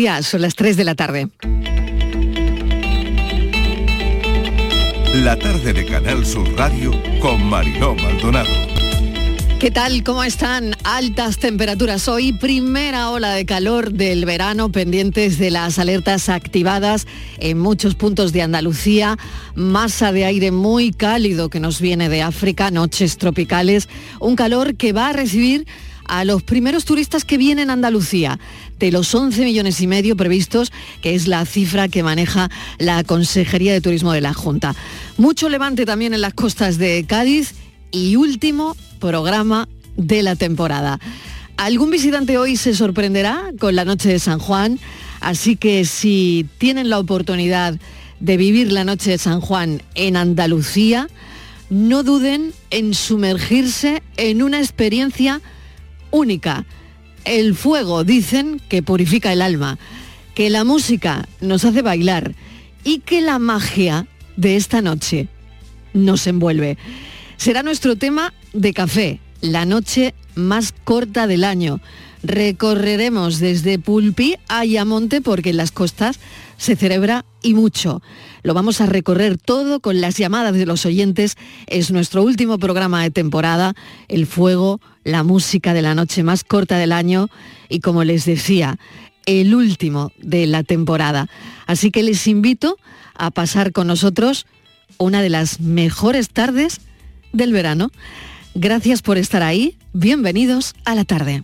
Ya son las 3 de la tarde. La tarde de Canal Sur Radio con Mariló Maldonado. ¿Qué tal? ¿Cómo están? Altas temperaturas hoy, primera ola de calor del verano, pendientes de las alertas activadas en muchos puntos de Andalucía, masa de aire muy cálido que nos viene de África, noches tropicales, un calor que va a recibir a los primeros turistas que vienen a Andalucía, de los 11 millones y medio previstos, que es la cifra que maneja la Consejería de Turismo de la Junta. Mucho levante también en las costas de Cádiz y último programa de la temporada. Algún visitante hoy se sorprenderá con la noche de San Juan, así que si tienen la oportunidad de vivir la noche de San Juan en Andalucía, no duden en sumergirse en una experiencia única. El fuego dicen que purifica el alma, que la música nos hace bailar y que la magia de esta noche nos envuelve. Será nuestro tema de café, la noche más corta del año. Recorreremos desde Pulpi a Ayamonte porque en las costas se celebra y mucho. Lo vamos a recorrer todo con las llamadas de los oyentes. Es nuestro último programa de temporada, El Fuego, la música de la noche más corta del año y como les decía, el último de la temporada. Así que les invito a pasar con nosotros una de las mejores tardes del verano. Gracias por estar ahí. Bienvenidos a la tarde.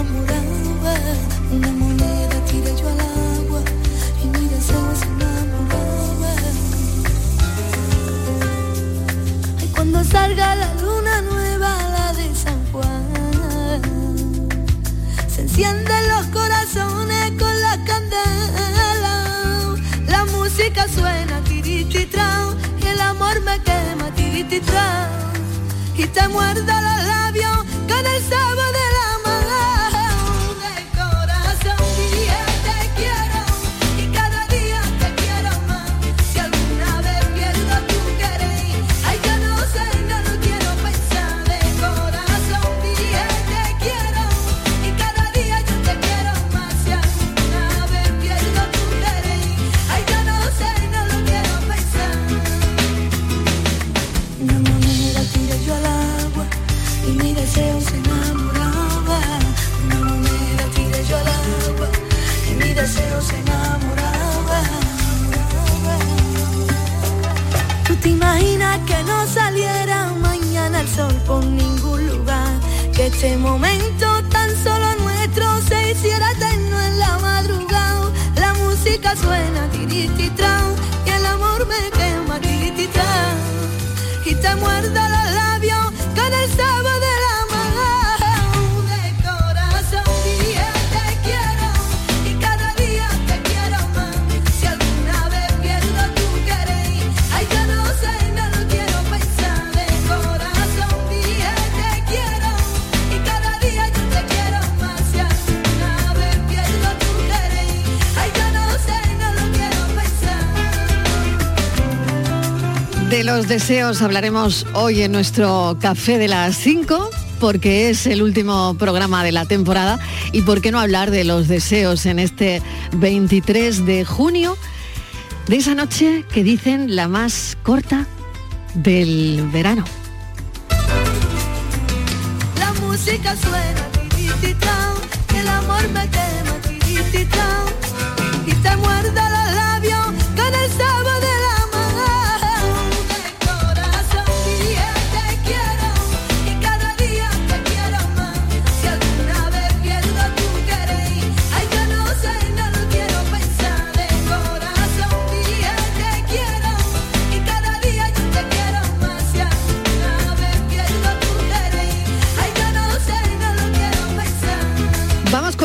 Una moneda tiré yo al agua y mi deseo se enamoraba. Ay, cuando salga la luna nueva, la de San Juan, se encienden los corazones con la candela. La música suena tirititra y el amor me quema tirititra y te muerdo los labios con el sabor de este momento tan solo nuestro. Se hiciera eterno en la madrugada. La música suena tirititra y el amor me quema tirititra y te muerdo los De los deseos hablaremos hoy en nuestro café de las 5 porque es el último programa de la temporada y por qué no hablar de los deseos en este 23 de junio de esa noche que dicen la más corta del verano.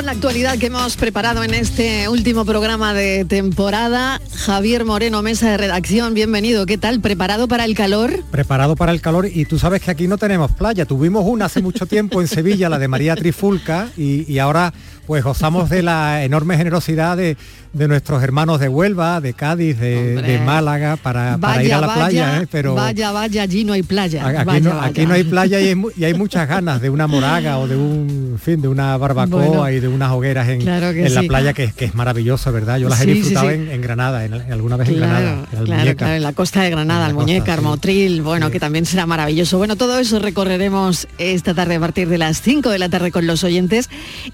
La actualidad que hemos preparado en este último programa de temporada. Javier Moreno, mesa de redacción, bienvenido. ¿Qué tal? ¿Preparado para el calor? preparado para el calor y tú sabes que aquí no tenemos playa. Tuvimos una hace mucho tiempo en Sevilla, la de María Trifulca, y ahora pues gozamos de la enorme generosidad de, de nuestros hermanos de Huelva, de Cádiz, de, Málaga, para, ir a la playa. ¿eh? Pero vaya, vaya, allí no hay playa. Aquí, no, hay playa y hay, muchas ganas de una moraga o de un fin, de una barbacoa y de unas hogueras en, en la playa, que, que, es maravilloso, ¿verdad? Yo las he disfrutado En, Granada, en, alguna vez en Granada. En, la costa de Granada, el Muñeca, Motril, bueno, que también será maravilloso. Bueno, todo eso recorreremos esta tarde a partir de las 5 de la tarde con los oyentes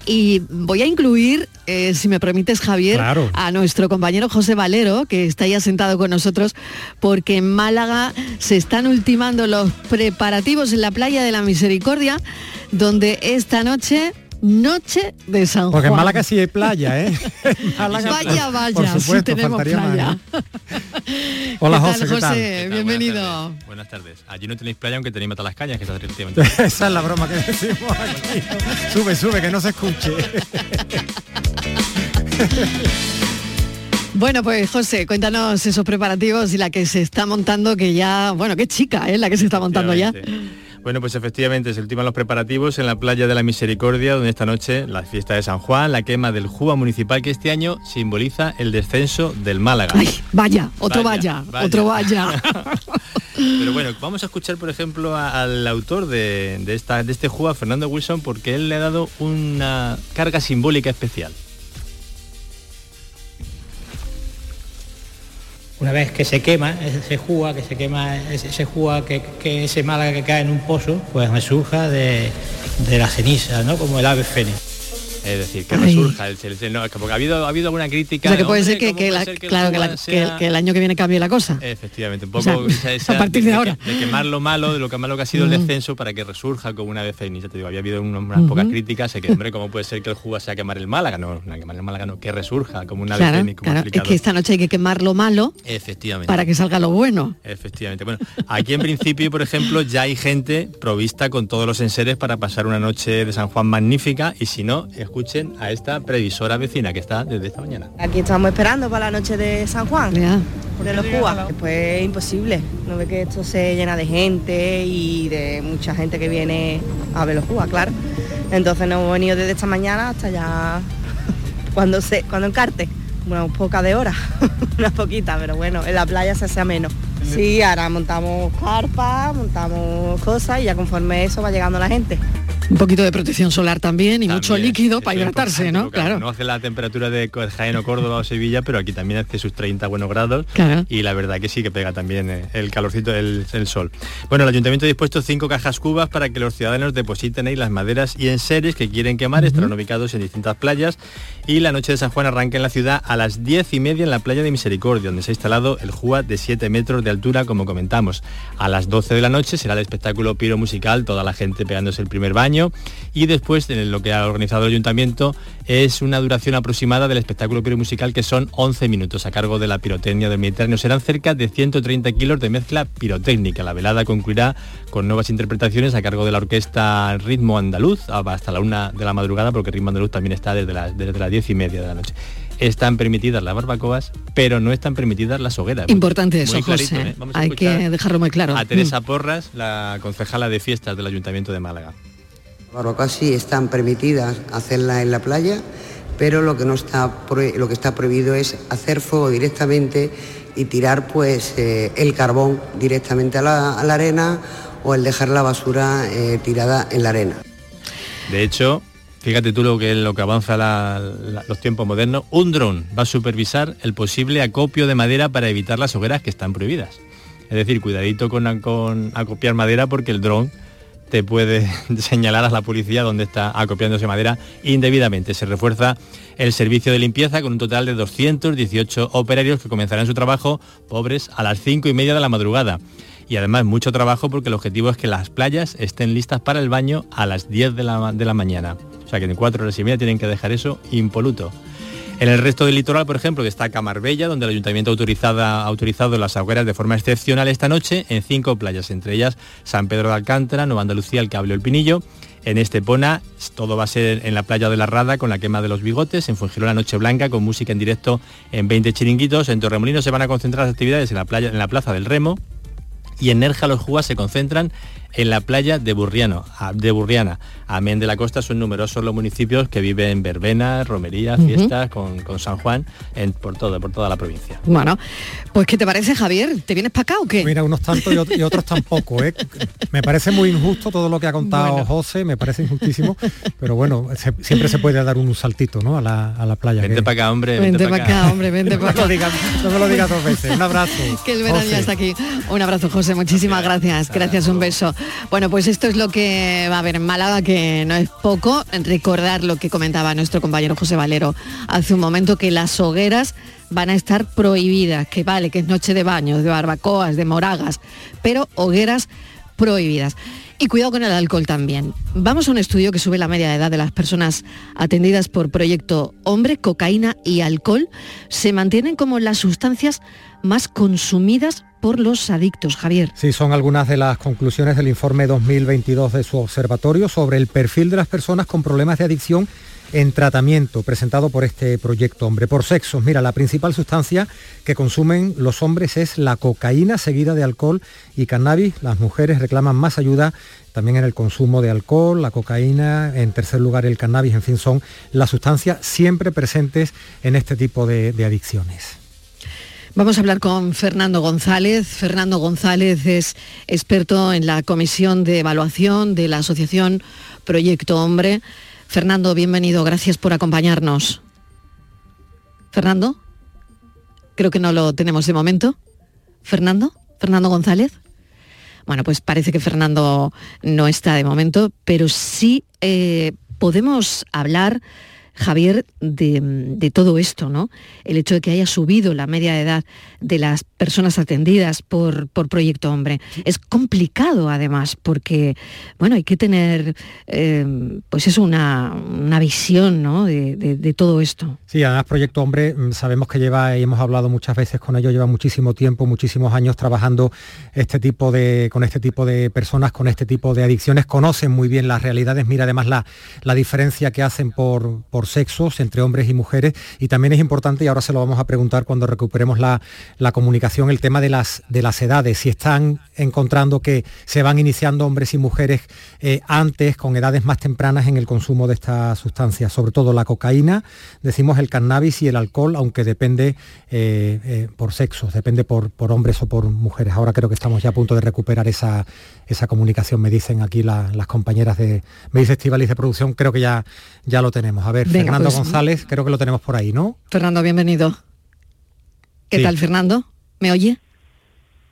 y voy a incluir, eh, si me permites, Javier, a nuestro compañero José Valero, que está ya sentado con nosotros, porque en Málaga se están ultimando los preparativos en la playa de la Misericordia, donde esta noche Noche de San Juan. Porque en Málaga sí hay playa, ¿eh? vaya, vaya, sí tenemos playa. Hola José, José? Bienvenido. Buenas tardes. Allí no tenéis playa aunque tenéis cañas, que está Esa es la broma que decimos aquí. sube, sube, que no se escuche. Bueno, pues José, cuéntanos esos preparativos y la que se está montando, que ya, bueno, qué chica, ¿eh? La que se está montando ya. Bueno, pues efectivamente se ultiman los preparativos en la playa de la Misericordia, donde esta noche la fiesta de San Juan, la quema del Juba municipal que este año simboliza el descenso del Málaga. Ay, vaya, otro vaya, otro vaya. Pero bueno, vamos a escuchar, por ejemplo, al autor de, esta, de este Juba, Fernando Wilson, porque él le ha dado una carga simbólica especial. Una vez que se quema ese juga, que se quema ese juga, que, que, ese que cae en un pozo, pues me surja de, de la ceniza, ¿no? Como el ave fénix. Es decir, que resurja el, el, no, porque ha habido, ha habido alguna crítica. O sea, que puede ser que, claro, que, el año que viene cambie la cosa. Efectivamente, un poco a partir de, ahora. De, quemar lo malo, de lo que malo que ha sido el descenso para que resurja como una vez Ya te digo, había habido unas, pocas críticas, sé que, hombre, ¿cómo puede ser que el jugo sea quemar el Málaga? No, no quemar el Málaga no, que resurja como una claro, vez claro. Es que esta noche hay que quemar lo malo Efectivamente. para que salga lo bueno. Efectivamente. Bueno, aquí en principio, por ejemplo, ya hay gente provista con todos los enseres para pasar una noche de San Juan magnífica y si no, escuchen a esta previsora vecina que está desde esta mañana. Aquí estamos esperando para la noche de San Juan. Por los Cuba. Después es imposible. No ve que esto se llena de gente y de mucha gente que viene a ver los Cuba, claro. Entonces nos hemos venido desde esta mañana hasta ya cuando se cuando encarte. Una poca de horas, una poquita, pero bueno, en la playa se hace menos. Sí, ahora montamos carpa, montamos cosas y ya conforme eso va llegando la gente. Un poquito de protección solar también y mucho líquido para hidratarse, ¿no? Claro. No hace la temperatura de Jaén o Córdoba o Sevilla, pero aquí también hace sus 30 buenos grados y la verdad que sí que pega también eh, el calorcito del sol. Bueno, el ayuntamiento ha dispuesto cinco cajas cubas para que los ciudadanos depositen ahí las maderas y enseres que quieren quemar, estarán ubicados en distintas playas y la noche de San Juan arranca en la ciudad a las 10 y media en la playa de Misericordia, donde se ha instalado el JUA de 7 metros de altura, como comentamos. A las 12 de la noche será el espectáculo piro musical, toda la gente pegándose el primer baño y después en lo que ha organizado el ayuntamiento es una duración aproximada del espectáculo piromusical que son 11 minutos a cargo de la pirotecnia del Mediterráneo. Serán cerca de 130 kilos de mezcla pirotécnica. La velada concluirá con nuevas interpretaciones a cargo de la orquesta Ritmo Andaluz hasta la una de la madrugada porque Ritmo Andaluz también está desde, desde las 10 y media de la noche están permitidas las barbacoas, pero no están permitidas las hogueras. Importante eso, José. ¿eh? Hay que dejarlo muy claro. A Teresa mm. Porras, la concejala de fiestas del Ayuntamiento de Málaga barbacoas sí están permitidas hacerla en la playa, pero lo que, no está, lo que está prohibido es hacer fuego directamente y tirar pues eh, el carbón directamente a la, arena o el dejar la basura eh, tirada en la arena. De hecho, fíjate tú lo que, lo que avanza los tiempos modernos, un dron va a supervisar el posible acopio de madera para evitar las hogueras que están prohibidas. Es decir, cuidadito con, con acopiar madera porque el dron te puede señalar a la policía donde está acopiándose madera indebidamente. Se refuerza el servicio de limpieza con un total de 218 operarios que comenzarán su trabajo pobres a las 5 y media de la madrugada. Y además mucho trabajo porque el objetivo es que las playas estén listas para el baño a las 10 de la, de la mañana. O sea que en cuatro horas y media tienen que dejar eso impoluto. En el resto del litoral, por ejemplo, destaca Marbella, donde el ayuntamiento ha autorizado las hogueras de forma excepcional esta noche en cinco playas, entre ellas San Pedro de Alcántara, Nueva Andalucía, El Cable, El Pinillo. En Estepona todo va a ser en la playa de la Rada con la quema de los bigotes, en la Noche Blanca con música en directo en 20 chiringuitos, en Torremolinos se van a concentrar las actividades en la, playa, en la Plaza del Remo y en Nerja los Jugas se concentran en la playa de, Burriano, de Burriana. Amén de la Costa son numerosos los municipios que viven verbenas, romerías, fiestas con, San Juan en, por, todo, por toda la provincia. Bueno, pues ¿qué te parece Javier? ¿Te vienes para acá o qué? Mira, unos tantos y, otros tampoco. ¿eh? Me parece muy injusto todo lo que ha contado José, me parece injustísimo, pero bueno, siempre se puede dar un saltito ¿no? a, la, playa. Vente para acá, hombre. Vente, para acá. hombre, vente para acá. No me lo digas dos veces. Un abrazo. que el verano ya está aquí. Un abrazo, José. Muchísimas gracias. Gracias, un beso. Bueno, pues esto es lo que va a haber en Málaga, que no es poco. Recordar lo que comentaba nuestro compañero José Valero hace un momento, que las hogueras van a estar prohibidas, que vale, que es noche de baños, de barbacoas, de moragas, pero hogueras prohibidas. Y cuidado con el alcohol también. Vamos a un estudio que sube la media de edad de las personas atendidas por Proyecto Hombre, cocaína y alcohol. Se mantienen como las sustancias más consumidas por los adictos, Javier. Sí, son algunas de las conclusiones del informe 2022 de su observatorio sobre el perfil de las personas con problemas de adicción en tratamiento presentado por este proyecto Hombre por Sexos. Mira, la principal sustancia que consumen los hombres es la cocaína, seguida de alcohol y cannabis. Las mujeres reclaman más ayuda también en el consumo de alcohol, la cocaína, en tercer lugar el cannabis, en fin, son las sustancias siempre presentes en este tipo de, de adicciones. Vamos a hablar con Fernando González. Fernando González es experto en la comisión de evaluación de la asociación Proyecto Hombre. Fernando, bienvenido, gracias por acompañarnos. Fernando, creo que no lo tenemos de momento. Fernando, Fernando González. Bueno, pues parece que Fernando no está de momento, pero sí eh, podemos hablar Javier, de, todo esto, ¿no? El hecho de que haya subido la media de edad de las personas atendidas por, por Proyecto Hombre. Es complicado además, porque, bueno, hay que tener, eh, pues es una, visión, ¿no? De, todo esto. Sí, además Proyecto Hombre mm, sabemos que lleva, y hemos hablado muchas veces con ellos, lleva muchísimo tiempo, muchísimos años trabajando este tipo de, con este tipo de personas, con este tipo de adicciones, conocen muy bien las realidades, mira además la, la diferencia que hacen por sexos, entre hombres y mujeres. Y también es importante, y ahora se lo vamos a preguntar cuando recuperemos la, comunicación, el tema de las, de las edades. Si están encontrando que se van iniciando hombres y mujeres eh, antes, con edades más tempranas en el consumo de estas sustancias, sobre todo la cocaína, decimos el cannabis y el alcohol, aunque depende eh, eh, por sexos, depende por, por hombres o por mujeres. Ahora creo que estamos ya a punto de recuperar esa, esa comunicación, me dicen aquí las compañeras de, me dice Estivalis de producción, creo que ya, ya lo tenemos. A ver, Fernando pues, González, creo que lo tenemos por ahí, ¿no? Fernando, bienvenido. ¿Qué tal, Fernando? ¿Me oye?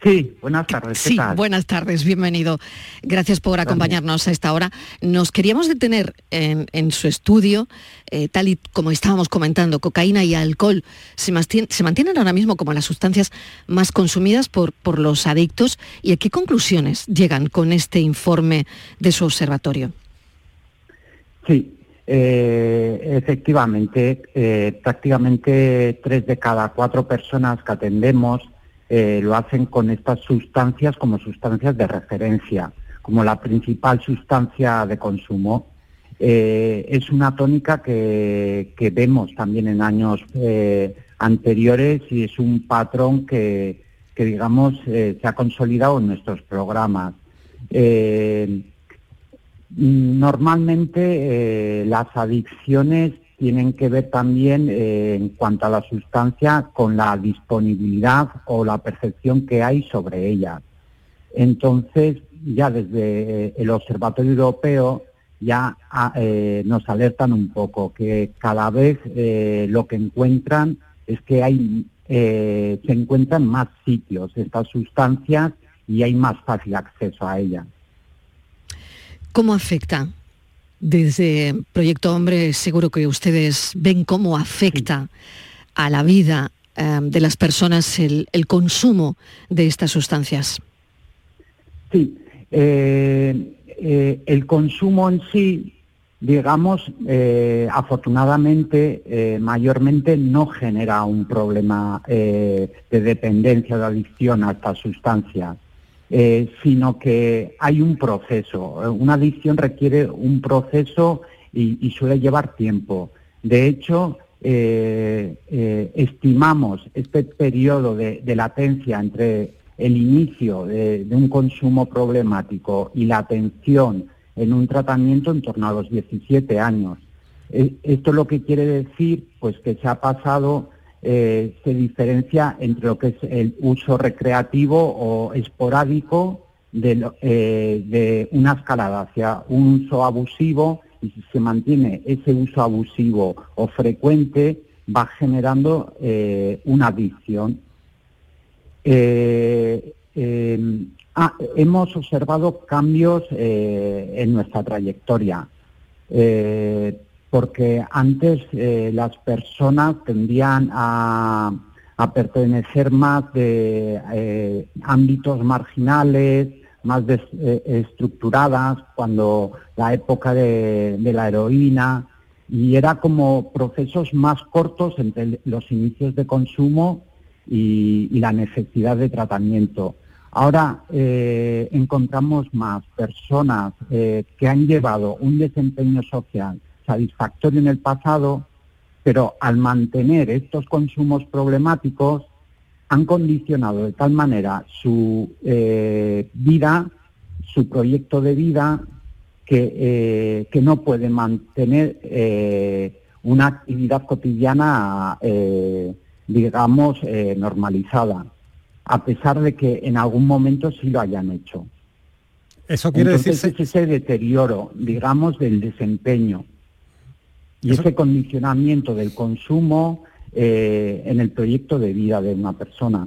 Sí, buenas tardes. sí, buenas tardes, bienvenido. Gracias por acompañarnos a esta hora. Nos queríamos detener en, su estudio, eh, tal y como estábamos comentando, cocaína y alcohol se, mantienen ahora mismo como las sustancias más consumidas por, por los adictos. ¿Y a qué conclusiones llegan con este informe de su observatorio? Sí, eh, efectivamente, eh, prácticamente tres de cada cuatro personas que atendemos eh, lo hacen con estas sustancias como sustancias de referencia, como la principal sustancia de consumo. Es una tónica que, vemos también en años anteriores y es un patrón que, que digamos, se ha consolidado en nuestros programas. Normalmente las adicciones tienen que ver también eh, en cuanto a la sustancia con la disponibilidad o la percepción que hay sobre ella. Entonces, ya desde eh, el Observatorio Europeo ya ah, eh, nos alertan un poco que cada vez lo que encuentran es que hay se encuentran más sitios estas sustancias y hay más fácil acceso a ellas. ¿Cómo afecta desde Proyecto Hombre seguro que ustedes ven cómo afecta a la vida em, de las personas el, consumo de estas sustancias. Sí, eh, eh, el consumo en sí, digamos, eh, afortunadamente, mayormente no genera un problema de dependencia de adicción a estas sustancias. Eh, sino que hay un proceso. Una adicción requiere un proceso y, suele llevar tiempo. De hecho, eh, eh, estimamos este periodo de, latencia entre el inicio de, un consumo problemático y la atención en un tratamiento en torno a los 17 años. Eh, esto lo que quiere decir pues que se ha pasado, eh, se diferencia entre lo que es el uso recreativo o esporádico de, eh, de una escalada hacia un uso abusivo y si se mantiene ese uso abusivo o frecuente va generando una adicción. Ah, hemos observado cambios en nuestra trayectoria porque antes eh, las personas tendían a, pertenecer más de eh, ámbitos marginales, más eh, estructuradas, cuando la época de, la heroína, y era como procesos más cortos entre los inicios de consumo y, y la necesidad de tratamiento. Ahora encontramos más personas que han llevado un desempeño social satisfactorio en el pasado, pero al mantener estos consumos problemáticos han condicionado de tal manera su eh, vida, su proyecto de vida, que, eh, que no puede mantener eh, una actividad cotidiana, digamos, normalizada, a pesar de que en algún momento sí lo hayan hecho. Eso quiere decir ese deterioro, digamos, del desempeño y ese condicionamiento del consumo eh, en el proyecto de vida de una persona.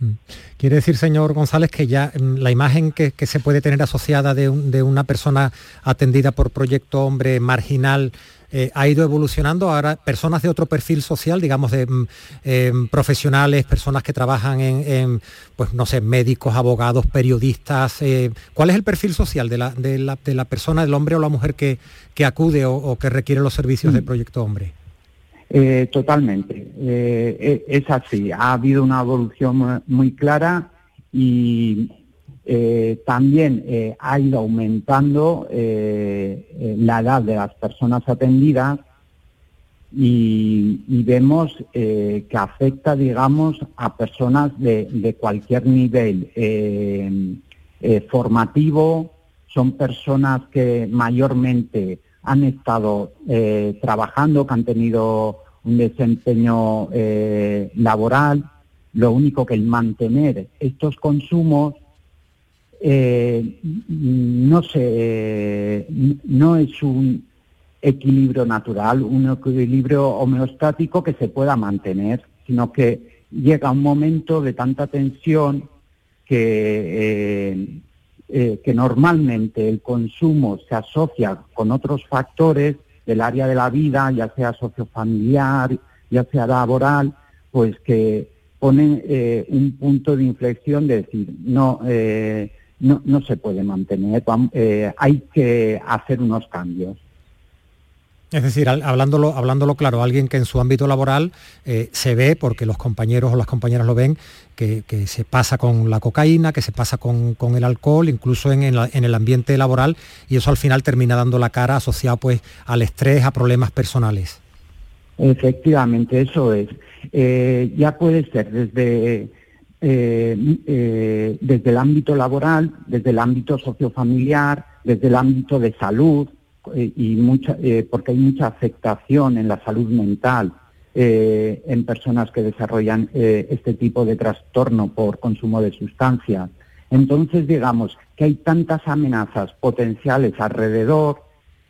Mm. Quiere decir, señor González, que ya mm, la imagen que, se puede tener asociada de, una persona atendida por proyecto hombre marginal eh, ha ido evolucionando. Ahora, personas de otro perfil social, digamos, de mm, em, profesionales, personas que trabajan en, pues no sé, médicos, abogados, periodistas. Eh, ¿Cuál es el perfil social de la, de la, persona, del hombre o la mujer que, que acude o, que requiere los servicios del proyecto hombre? Eh, totalmente. Eh, es así. Ha habido una evolución muy clara y eh, también ha ido aumentando la edad de las personas atendidas y, vemos que afecta, digamos, a personas de, de cualquier nivel formativo. Son personas que mayormente han estado eh, trabajando, que han tenido un desempeño eh, laboral. Lo único que el mantener estos consumos eh, no, se, no es un equilibrio natural, un equilibrio homeostático que se pueda mantener, sino que llega un momento de tanta tensión que eh, que normalmente el consumo se asocia con otros factores del área de la vida, ya sea sociofamiliar, ya sea laboral, pues que ponen eh, un punto de inflexión de decir, no, eh, no, no, se puede mantener, hay que hacer unos cambios. Es decir, hablándolo, hablándolo claro, alguien que en su ámbito laboral eh, se ve, porque los compañeros o las compañeras lo ven, que, se pasa con la cocaína, que se pasa con, el alcohol, incluso en, el ambiente laboral, y eso al final termina dando la cara asociado pues al estrés, a problemas personales. Efectivamente, eso es. Eh, ya puede ser desde, eh, desde el ámbito laboral, desde el ámbito sociofamiliar, desde el ámbito de salud, eh, y eh, porque hay mucha afectación en la salud mental eh, en personas que desarrollan este tipo de trastorno por consumo de sustancias. Entonces, digamos que hay tantas amenazas potenciales alrededor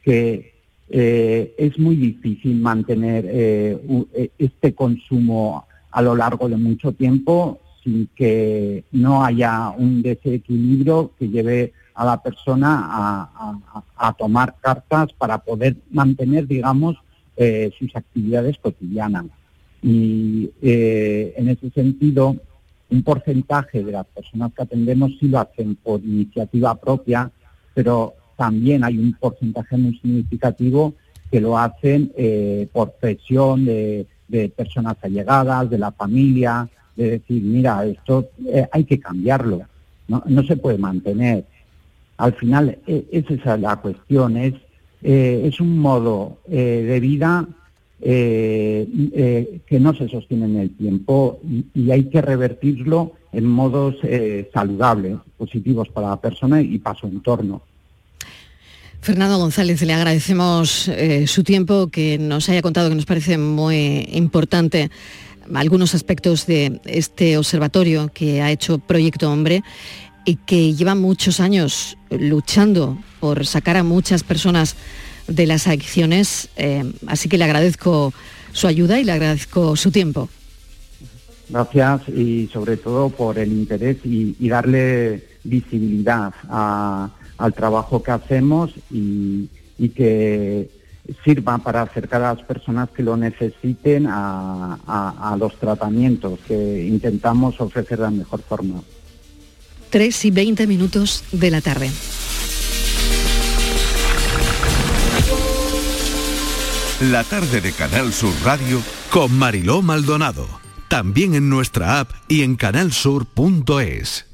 que es muy difícil mantener este consumo a lo largo de mucho tiempo sin que no haya un desequilibrio que lleve a la persona a, tomar cartas para poder mantener, digamos, eh, sus actividades cotidianas. Y eh, en ese sentido, un porcentaje de las personas que atendemos sí lo hacen por iniciativa propia, pero también hay un porcentaje muy significativo que lo hacen eh, por presión de, personas allegadas, de la familia, de decir, mira, esto hay que cambiarlo, no se puede mantener. Al final, e, esa es la cuestión, es, eh, es un modo eh, de vida eh, eh, que no se sostienen en el tiempo y, hay que revertirlo en modos eh, saludables, positivos para la persona y para su entorno. Fernando González, le agradecemos su tiempo, que nos haya contado, que nos parece muy importante algunos aspectos de este observatorio que ha hecho Proyecto Hombre y que lleva muchos años luchando por sacar a muchas personas de las adicciones. Eh, así que le agradezco su ayuda y le agradezco su tiempo. Gracias y sobre todo por el interés y, darle visibilidad al trabajo que hacemos y, que sirva para acercar a las personas que lo necesiten a, los tratamientos que intentamos ofrecer de la mejor forma. 3 y 20 minutos de la tarde. La tarde de Canal Sur Radio con Mariló Maldonado. También en nuestra app y en canalsur.es.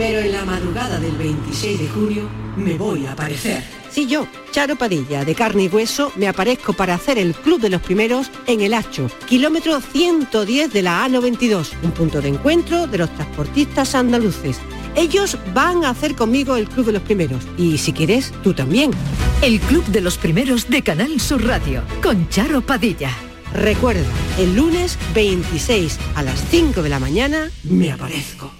pero en la madrugada del 26 de junio me voy a aparecer. Sí, yo, Charo Padilla, de carne y hueso, me aparezco para hacer el Club de los Primeros en el Hacho, kilómetro 110 de la A92, un punto de encuentro de los transportistas andaluces. Ellos van a hacer conmigo el Club de los Primeros y si quieres, tú también. El Club de los Primeros de Canal Sur Radio, con Charo Padilla. Recuerda, el lunes 26 a las 5 de la mañana me aparezco.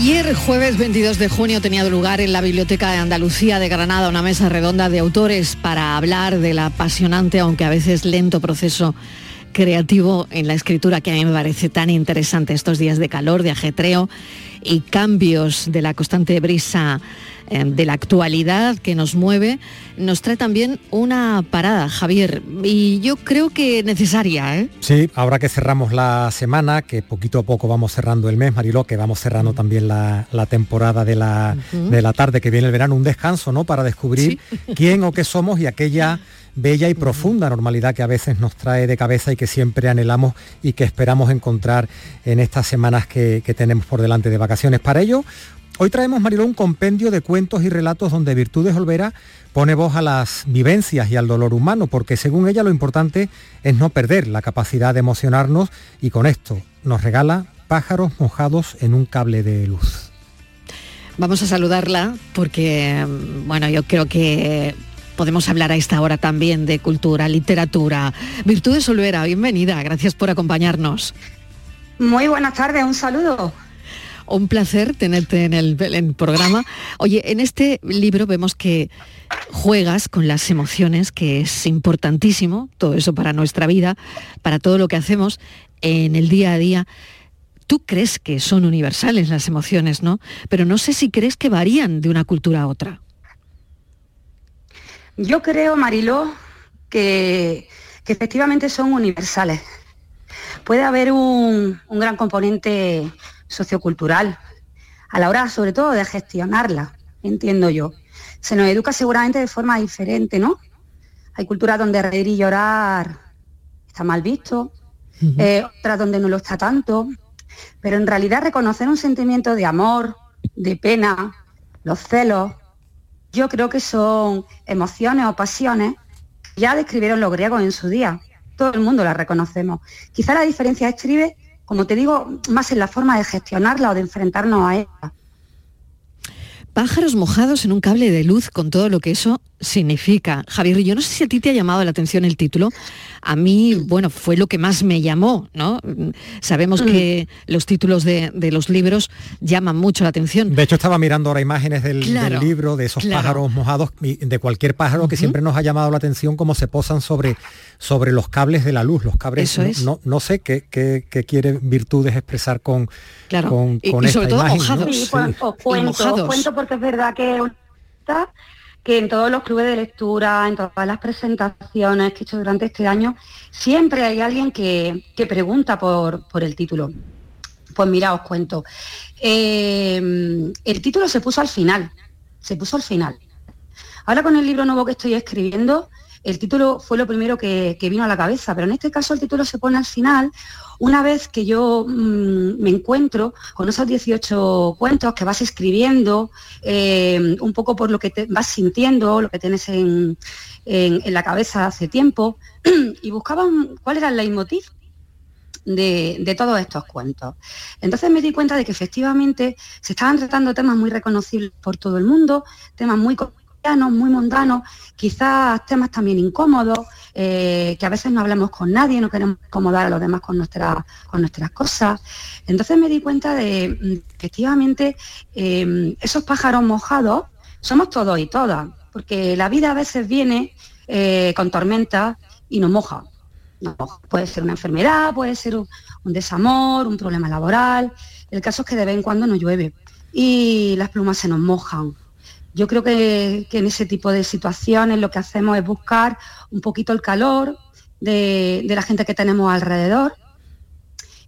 Ayer, jueves 22 de junio, tenía lugar en la Biblioteca de Andalucía de Granada una mesa redonda de autores para hablar del apasionante, aunque a veces lento proceso creativo en la escritura que a mí me parece tan interesante estos días de calor, de ajetreo y cambios de la constante brisa eh, de la actualidad que nos mueve, nos trae también una parada, Javier, y yo creo que necesaria. ¿eh? Sí, ahora que cerramos la semana, que poquito a poco vamos cerrando el mes, Mariló, que vamos cerrando también la, temporada de la, de la tarde, que viene el verano, un descanso, ¿no? Para descubrir quién o qué somos y aquella bella y profunda normalidad que a veces nos trae de cabeza y que siempre anhelamos y que esperamos encontrar en estas semanas que, que tenemos por delante de vacaciones. Para ello, Hoy traemos, Mariló, un compendio de cuentos y relatos donde Virtudes Olvera pone voz a las vivencias y al dolor humano, porque según ella lo importante es no perder la capacidad de emocionarnos y con esto nos regala pájaros mojados en un cable de luz. Vamos a saludarla porque, bueno, yo creo que podemos hablar a esta hora también de cultura, literatura. Virtudes Olvera, bienvenida, gracias por acompañarnos. Muy buenas tardes, un saludo. Un placer tenerte en el, programa. Oye, en este libro vemos que juegas con las emociones, que es importantísimo, todo eso para nuestra vida, para todo lo que hacemos en el día a día. Tú crees que son universales las emociones, ¿no? Pero no sé si crees que varían de una cultura a otra. Yo creo, Mariló, que, efectivamente son universales. Puede haber un, un gran componente sociocultural, a la hora sobre todo de gestionarla, entiendo yo. se nos educa seguramente de forma diferente, ¿no? Hay culturas donde reír y llorar está mal visto, eh, otras donde no lo está tanto, pero en realidad reconocer un sentimiento de amor, de pena, los celos, yo creo que son emociones o pasiones que ya describieron los griegos en su día. Todo el mundo las reconocemos. Quizá la diferencia estribe, como te digo, más en la forma de gestionarla o de enfrentarnos a ella. Pájaros mojados en un cable de luz con todo lo que eso significa. Javier, yo no sé si a ti te ha llamado la atención el título. A mí, bueno, fue lo que más me llamó, ¿no? Sabemos que mm. los títulos de, los libros llaman mucho la atención. De hecho, estaba mirando ahora imágenes del, libro, de esos pájaros mojados, de cualquier pájaro que siempre nos ha llamado la atención cómo se posan sobre, sobre los cables de la luz, los cables. no, no, sé qué, qué, qué quiere virtudes expresar con, con, y, sobre todo mojados. Sí, os cuento, porque es verdad que que en todos los clubes de lectura, en todas las presentaciones que he hecho durante este año, siempre hay alguien que, pregunta por, el título. Pues mira, os cuento. Eh, el título se puso al final, se puso al final. Ahora con el libro nuevo que estoy escribiendo, el título fue lo primero que, vino a la cabeza, pero en este caso el título se pone al final una vez que yo mm, me encuentro con esos 18 cuentos que vas escribiendo, eh, un poco por lo que vas sintiendo, lo que tienes en, la cabeza hace tiempo, y buscaban cuál era el leitmotiv de, de, todos estos cuentos. Entonces me di cuenta de que efectivamente se estaban tratando temas muy reconocibles por todo el mundo, temas muy muy mundanos, quizás temas también incómodos, eh, que a veces no hablamos con nadie, no queremos incomodar a los demás con, con nuestras cosas. Entonces me di cuenta de, mm, efectivamente, em, esos pájaros mojados somos todos y todas, porque la vida a veces viene eh, con tormentas y nos moja. Puede ser una enfermedad, puede ser un, un desamor, un problema laboral. El caso es que de vez en cuando nos llueve y las plumas se nos mojan yo creo que, en ese tipo de situaciones lo que hacemos es buscar un poquito el calor de, la gente que tenemos alrededor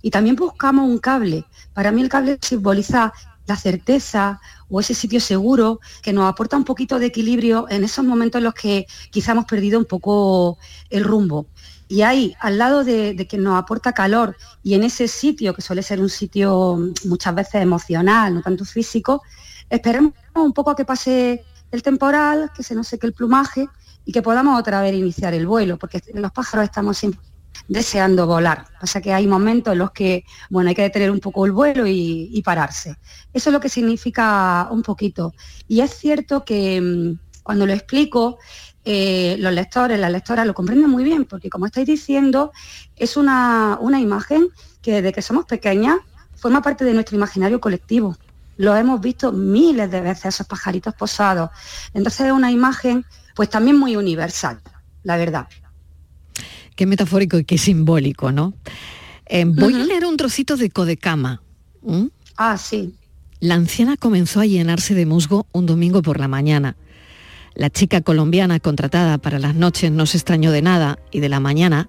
y también buscamos un cable. Para mí el cable simboliza la certeza o ese sitio seguro que nos aporta un poquito de equilibrio en esos momentos en los que quizá hemos perdido un poco el rumbo. Y ahí, al lado de, de, que nos aporta calor y en ese sitio, que suele ser un sitio muchas veces emocional, no tanto físico, esperemos un poco a que pase el temporal, que se nos seque el plumaje y que podamos otra vez iniciar el vuelo, porque los pájaros estamos siempre deseando volar. Pasa que hay momentos en los que, bueno, hay que detener un poco el vuelo y, pararse. Eso es lo que significa un poquito. Y es cierto que mm, cuando lo explico, eh, los lectores, las lectoras lo comprenden muy bien, porque como estáis diciendo, es una, una imagen que desde que somos pequeñas forma parte de nuestro imaginario colectivo lo hemos visto miles de veces, esos pajaritos posados. Entonces es una imagen pues también muy universal, la verdad. Qué metafórico y qué simbólico, ¿no? Eh, voy a leer un trocito de Codecama. Ah, sí. La anciana comenzó a llenarse de musgo un domingo por la mañana. La chica colombiana contratada para las noches no se extrañó de nada y de la mañana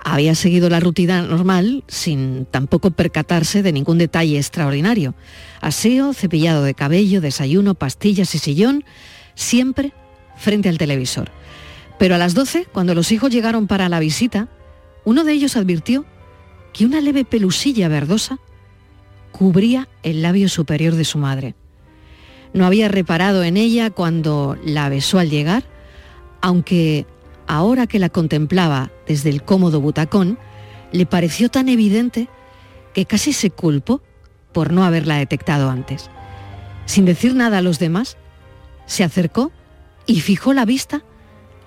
había seguido la rutina normal sin tampoco percatarse de ningún detalle extraordinario. Aseo, cepillado de cabello, desayuno, pastillas y sillón, siempre frente al televisor. Pero a las 12, cuando los hijos llegaron para la visita, uno de ellos advirtió que una leve pelusilla verdosa cubría el labio superior de su madre. No había reparado en ella cuando la besó al llegar, aunque ahora que la contemplaba desde el cómodo butacón, le pareció tan evidente que casi se culpó por no haberla detectado antes. Sin decir nada a los demás, se acercó y fijó la vista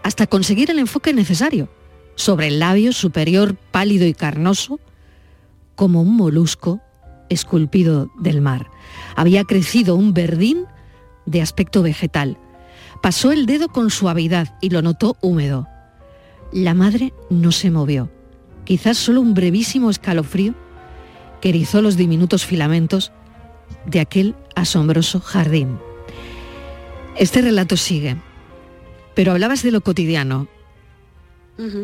hasta conseguir el enfoque necesario sobre el labio superior pálido y carnoso, como un molusco esculpido del mar. Había crecido un verdín de aspecto vegetal. Pasó el dedo con suavidad y lo notó húmedo. La madre no se movió, quizás solo un brevísimo escalofrío que erizó los diminutos filamentos de aquel asombroso jardín. Este relato sigue, pero hablabas de lo cotidiano,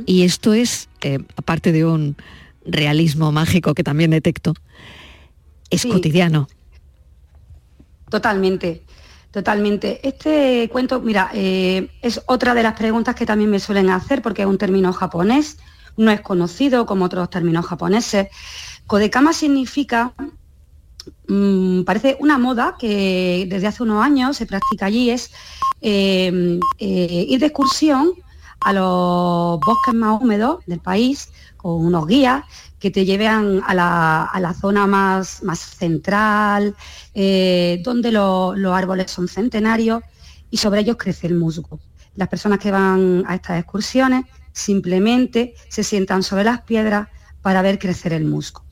y esto es, eh, aparte de un realismo mágico que también detecto, es cotidiano. Totalmente Totalmente. Este cuento, mira, eh, es otra de las preguntas que también me suelen hacer porque es un término japonés, no es conocido como otros términos japoneses. Kodekama significa, mm, parece una moda que desde hace unos años se practica allí, es eh, eh, ir de excursión a los bosques más húmedos del país con unos guías que te lleven a la, zona más, más central, eh, donde los árboles son centenarios y sobre ellos crece el musgo. Las personas que van a estas excursiones simplemente se sientan sobre las piedras para ver crecer el musgo.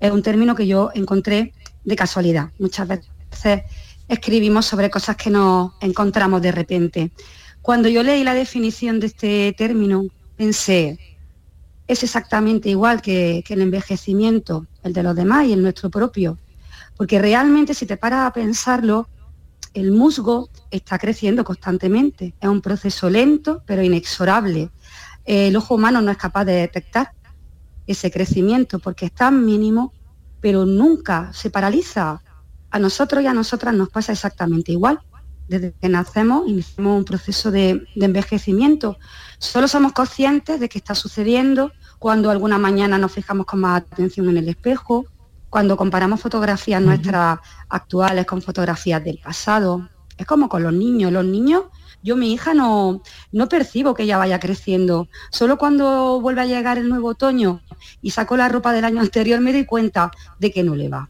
Es un término que yo encontré de casualidad. Muchas veces escribimos sobre cosas que nos encontramos de repente. Cuando yo leí la definición de este término, pensé, es exactamente igual que, el envejecimiento, el de los demás y el nuestro propio. Porque realmente si te paras a pensarlo, el musgo está creciendo constantemente. Es un proceso lento pero inexorable. El ojo humano no es capaz de detectar ese crecimiento porque es tan mínimo, pero nunca se paraliza. A nosotros y a nosotras nos pasa exactamente igual. Desde que nacemos iniciamos un proceso de, envejecimiento. Solo somos conscientes de que está sucediendo cuando alguna mañana nos fijamos con más atención en el espejo, cuando comparamos fotografías nuestras actuales con fotografías del pasado. Es como con los niños. Los niños, yo mi hija no, no percibo que ella vaya creciendo. Solo cuando vuelve a llegar el nuevo otoño y saco la ropa del año anterior me doy cuenta de que no le va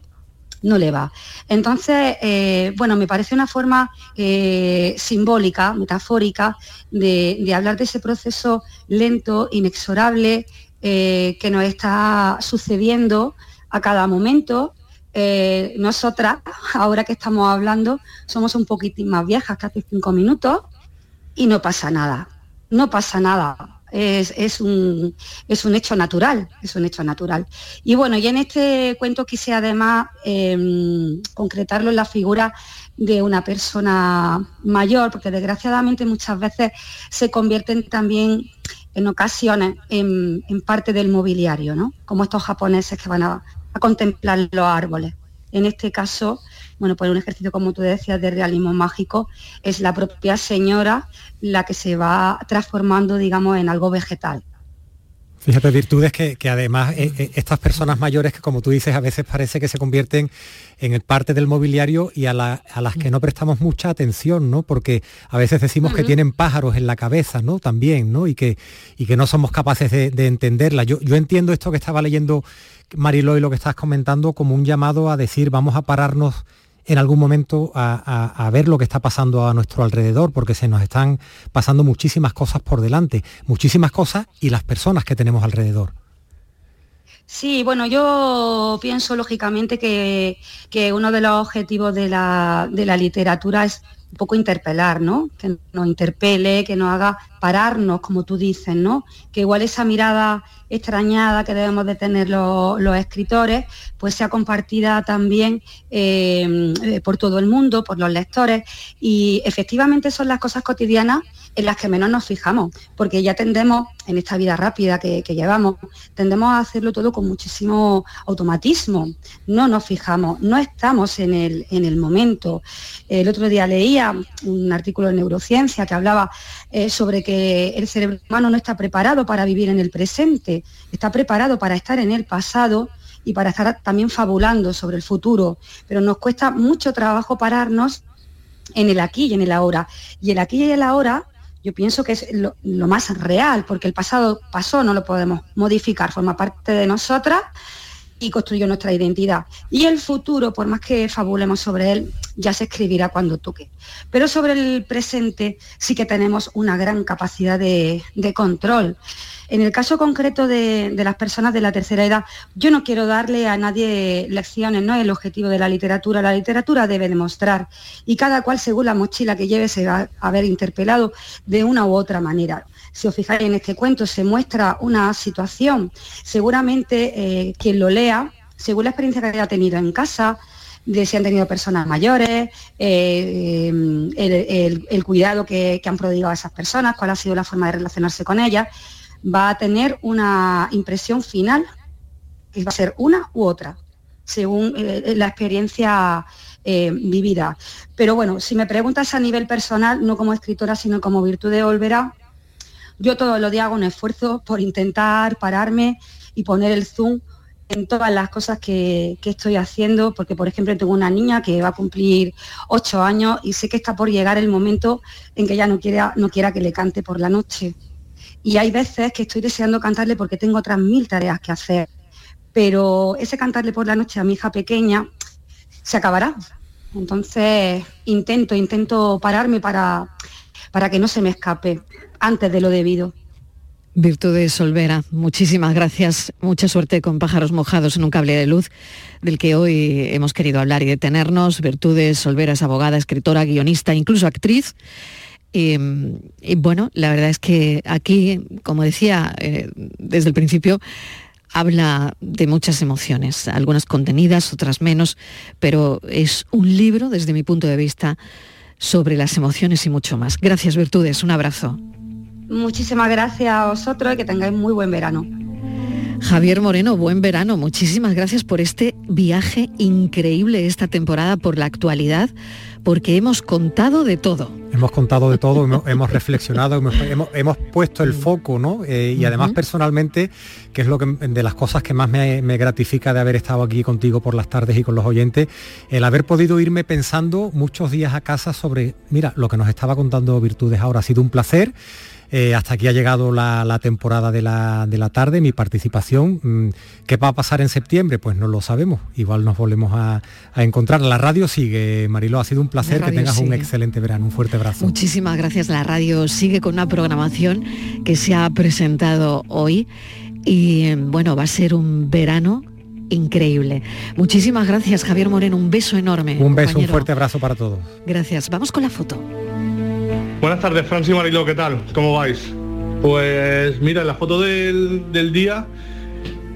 no le va. Entonces, eh, bueno, me parece una forma eh, simbólica, metafórica, de, hablar de ese proceso lento, inexorable, eh, que nos está sucediendo a cada momento. nosotras, ahora que estamos hablando, somos un poquitín más viejas, casi cinco minutos, y no pasa nada. No pasa nada es, un, hecho natural, es un hecho natural. Y bueno, y en este cuento quise además em, concretarlo en la figura de una persona mayor, porque desgraciadamente muchas veces se convierten también en ocasiones en, parte del mobiliario, ¿no? Como estos japoneses que van a contemplar los árboles. En este caso, bueno, pues un ejercicio, como tú decías, de realismo mágico, es la propia señora la que se va transformando, digamos, en algo vegetal. Fíjate, virtudes que, además eh, eh, estas personas mayores que como tú dices a veces parece que se convierten en parte del mobiliario y a, las que no prestamos mucha atención, ¿no? Porque a veces decimos que tienen pájaros en la cabeza, ¿no? También, ¿no? Y que, y que no somos capaces de, entenderla. Yo, yo entiendo esto que estaba leyendo Mariló y lo que estás comentando como un llamado a decir vamos a pararnos en algún momento a, ver lo que está pasando a nuestro alrededor, porque se nos están pasando muchísimas cosas por delante, muchísimas cosas y las personas que tenemos alrededor. Sí, bueno, yo pienso lógicamente que, uno de los objetivos de la, de la literatura es un poco interpelar, ¿no? Que nos interpele, que nos haga pararnos, como tú dices, ¿no? Que igual esa mirada extrañada que debemos de tener los, escritores, pues sea compartida también eh, eh, por todo el mundo, por los lectores. Y efectivamente son las cosas cotidianas en las que menos nos fijamos, porque ya tendemos, en esta vida rápida que, llevamos, tendemos a hacerlo todo con muchísimo automatismo. No nos fijamos, no estamos en el, en el momento. El otro día leía un artículo de neurociencia que hablaba eh, sobre que el cerebro humano no está preparado para vivir en el presente, está preparado para estar en el pasado y para estar también fabulando sobre el futuro, pero nos cuesta mucho trabajo pararnos en el aquí y en el ahora. Y el aquí y el ahora yo pienso que es lo, más real, porque el pasado pasó, no lo podemos modificar, forma parte de nosotras y construyó nuestra identidad. Y el futuro, por más que fabulemos sobre él, ya se escribirá cuando toque. Pero sobre el presente sí que tenemos una gran capacidad de, control. En el caso concreto de, las personas de la tercera edad, yo no quiero darle a nadie lecciones, no es el objetivo de la literatura. La literatura debe demostrar y cada cual según la mochila que lleve se va a ver interpelado de una u otra manera. Si os fijáis en este cuento, se muestra una situación, seguramente eh, quien lo lea, según la experiencia que haya tenido en casa, de si han tenido personas mayores, eh, el, cuidado que, han prodigado a esas personas, cuál ha sido la forma de relacionarse con ellas, va a tener una impresión final, que va a ser una u otra, según eh, la experiencia eh, vivida. Pero bueno, si me preguntas a nivel personal, no como escritora, sino como virtud de Olvera, yo todos los días hago un esfuerzo por intentar pararme y poner el zoom en todas las cosas que, estoy haciendo, porque por ejemplo tengo una niña que va a cumplir ocho años y sé que está por llegar el momento en que ella no no quiera que le cante por la noche. Y hay veces que estoy deseando cantarle porque tengo otras mil tareas que hacer. Pero ese cantarle por la noche a mi hija pequeña se acabará. Entonces intento, intento pararme para, para que no se me escape antes de lo debido. Virtudes Solvera, muchísimas gracias. Mucha suerte con Pájaros Mojados en un cable de luz, del que hoy hemos querido hablar y detenernos. Virtudes Solvera es abogada, escritora, guionista, incluso actriz. Y, bueno, la verdad es que aquí, como decía eh, desde el principio, habla de muchas emociones, algunas contenidas, otras menos, pero es un libro, desde mi punto de vista, sobre las emociones y mucho más. Gracias, Virtudes, un abrazo. Muchísimas gracias a vosotros y que tengáis muy buen verano. Javier Moreno, buen verano. Muchísimas gracias por este viaje increíble esta temporada, por la actualidad, porque hemos contado de todo. Hemos contado de todo, hemos, reflexionado, hemos, puesto el foco, ¿no? Eh, y además personalmente, que es lo que de las cosas que más me, me, gratifica de haber estado aquí contigo por las tardes y con los oyentes, el haber podido irme pensando muchos días a casa sobre, mira, lo que nos estaba contando Virtudes ahora ha sido un placer. Eh, hasta aquí ha llegado la, temporada de la, tarde, mi participación. Mm, ¿Qué va a pasar en septiembre? Pues no lo sabemos. Igual nos volvemos a, encontrar. La radio sigue, Mariló. Ha sido un placer que tengas un excelente verano. Un fuerte abrazo. Muchísimas gracias. La radio sigue con una programación que se ha presentado hoy. Y bueno, va a ser un verano increíble. Muchísimas gracias, Javier Moreno. Un beso enorme. Un beso, un fuerte abrazo para todos. Gracias. Vamos con la foto. Buenas tardes, Francis Marilo, ¿qué tal? ¿Cómo vais? Pues mira, en la foto del, día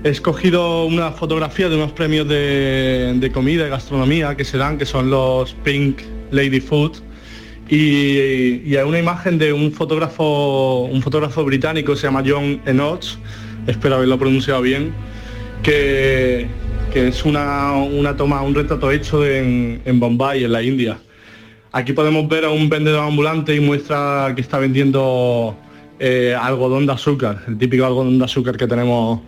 he escogido una fotografía de unos premios de, comida y gastronomía que se dan, que son los Pink Lady Food. Y, hay una imagen de un fotógrafo, un fotógrafo británico, se llama John Enoch, espero haberlo pronunciado bien, que, es una, toma, un retrato hecho en, en Bombay, en la India. Aquí podemos ver a un vendedor ambulante y muestra que está vendiendo eh, algodón de azúcar, el típico algodón de azúcar que tenemos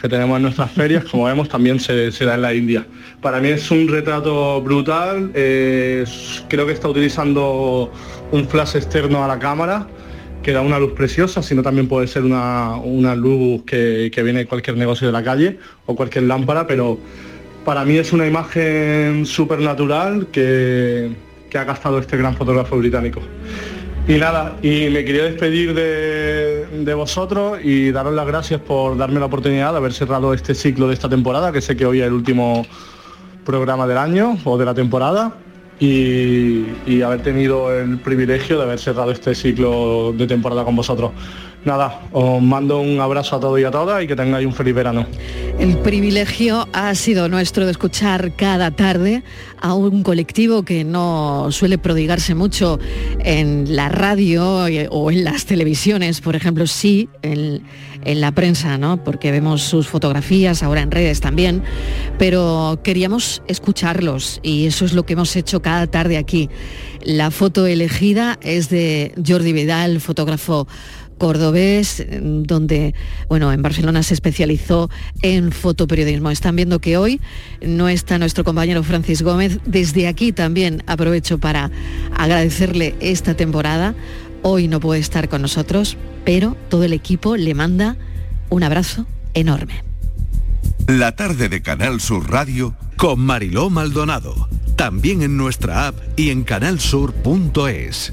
que tenemos en nuestras ferias, como vemos también se, da en la India. Para mí es un retrato brutal, eh, creo que está utilizando un flash externo a la cámara, que da una luz preciosa, sino también puede ser una, luz que, que, viene de cualquier negocio de la calle o cualquier lámpara, pero para mí es una imagen súper natural que, que ha gastado este gran fotógrafo británico. Y nada, y me quería despedir de, vosotros y daros las gracias por darme la oportunidad de haber cerrado este ciclo de esta temporada, que sé que hoy es el último programa del año o de la temporada, y, haber tenido el privilegio de haber cerrado este ciclo de temporada con vosotros nada, os mando un abrazo a todos y a todas y que tengáis un feliz verano. El privilegio ha sido nuestro de escuchar cada tarde a un colectivo que no suele prodigarse mucho en la radio o en las televisiones, por ejemplo, sí en, en la prensa, ¿no? Porque vemos sus fotografías ahora en redes también, pero queríamos escucharlos y eso es lo que hemos hecho cada tarde aquí. La foto elegida es de Jordi Vidal, fotógrafo cordobés, donde, bueno, en Barcelona se especializó en fotoperiodismo. Están viendo que hoy no está nuestro compañero Francis Gómez. Desde aquí también aprovecho para agradecerle esta temporada. Hoy no puede estar con nosotros, pero todo el equipo le manda un abrazo enorme. La tarde de Canal Sur Radio con Mariló Maldonado. También en nuestra app y en canalsur.es.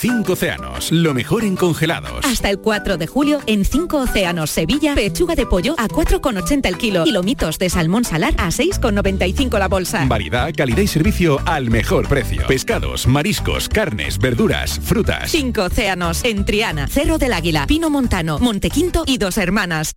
Cinco océanos, lo mejor en congelados. Hasta el 4 de julio, en Cinco océanos Sevilla, pechuga de pollo a 4,80 el kilo y lomitos de salmón salar a 6,95 la bolsa. Variedad, calidad y servicio al mejor precio. Pescados, mariscos, carnes, verduras, frutas. Cinco océanos, en Triana, Cerro del Águila, Pino Montano, Montequinto y Dos Hermanas.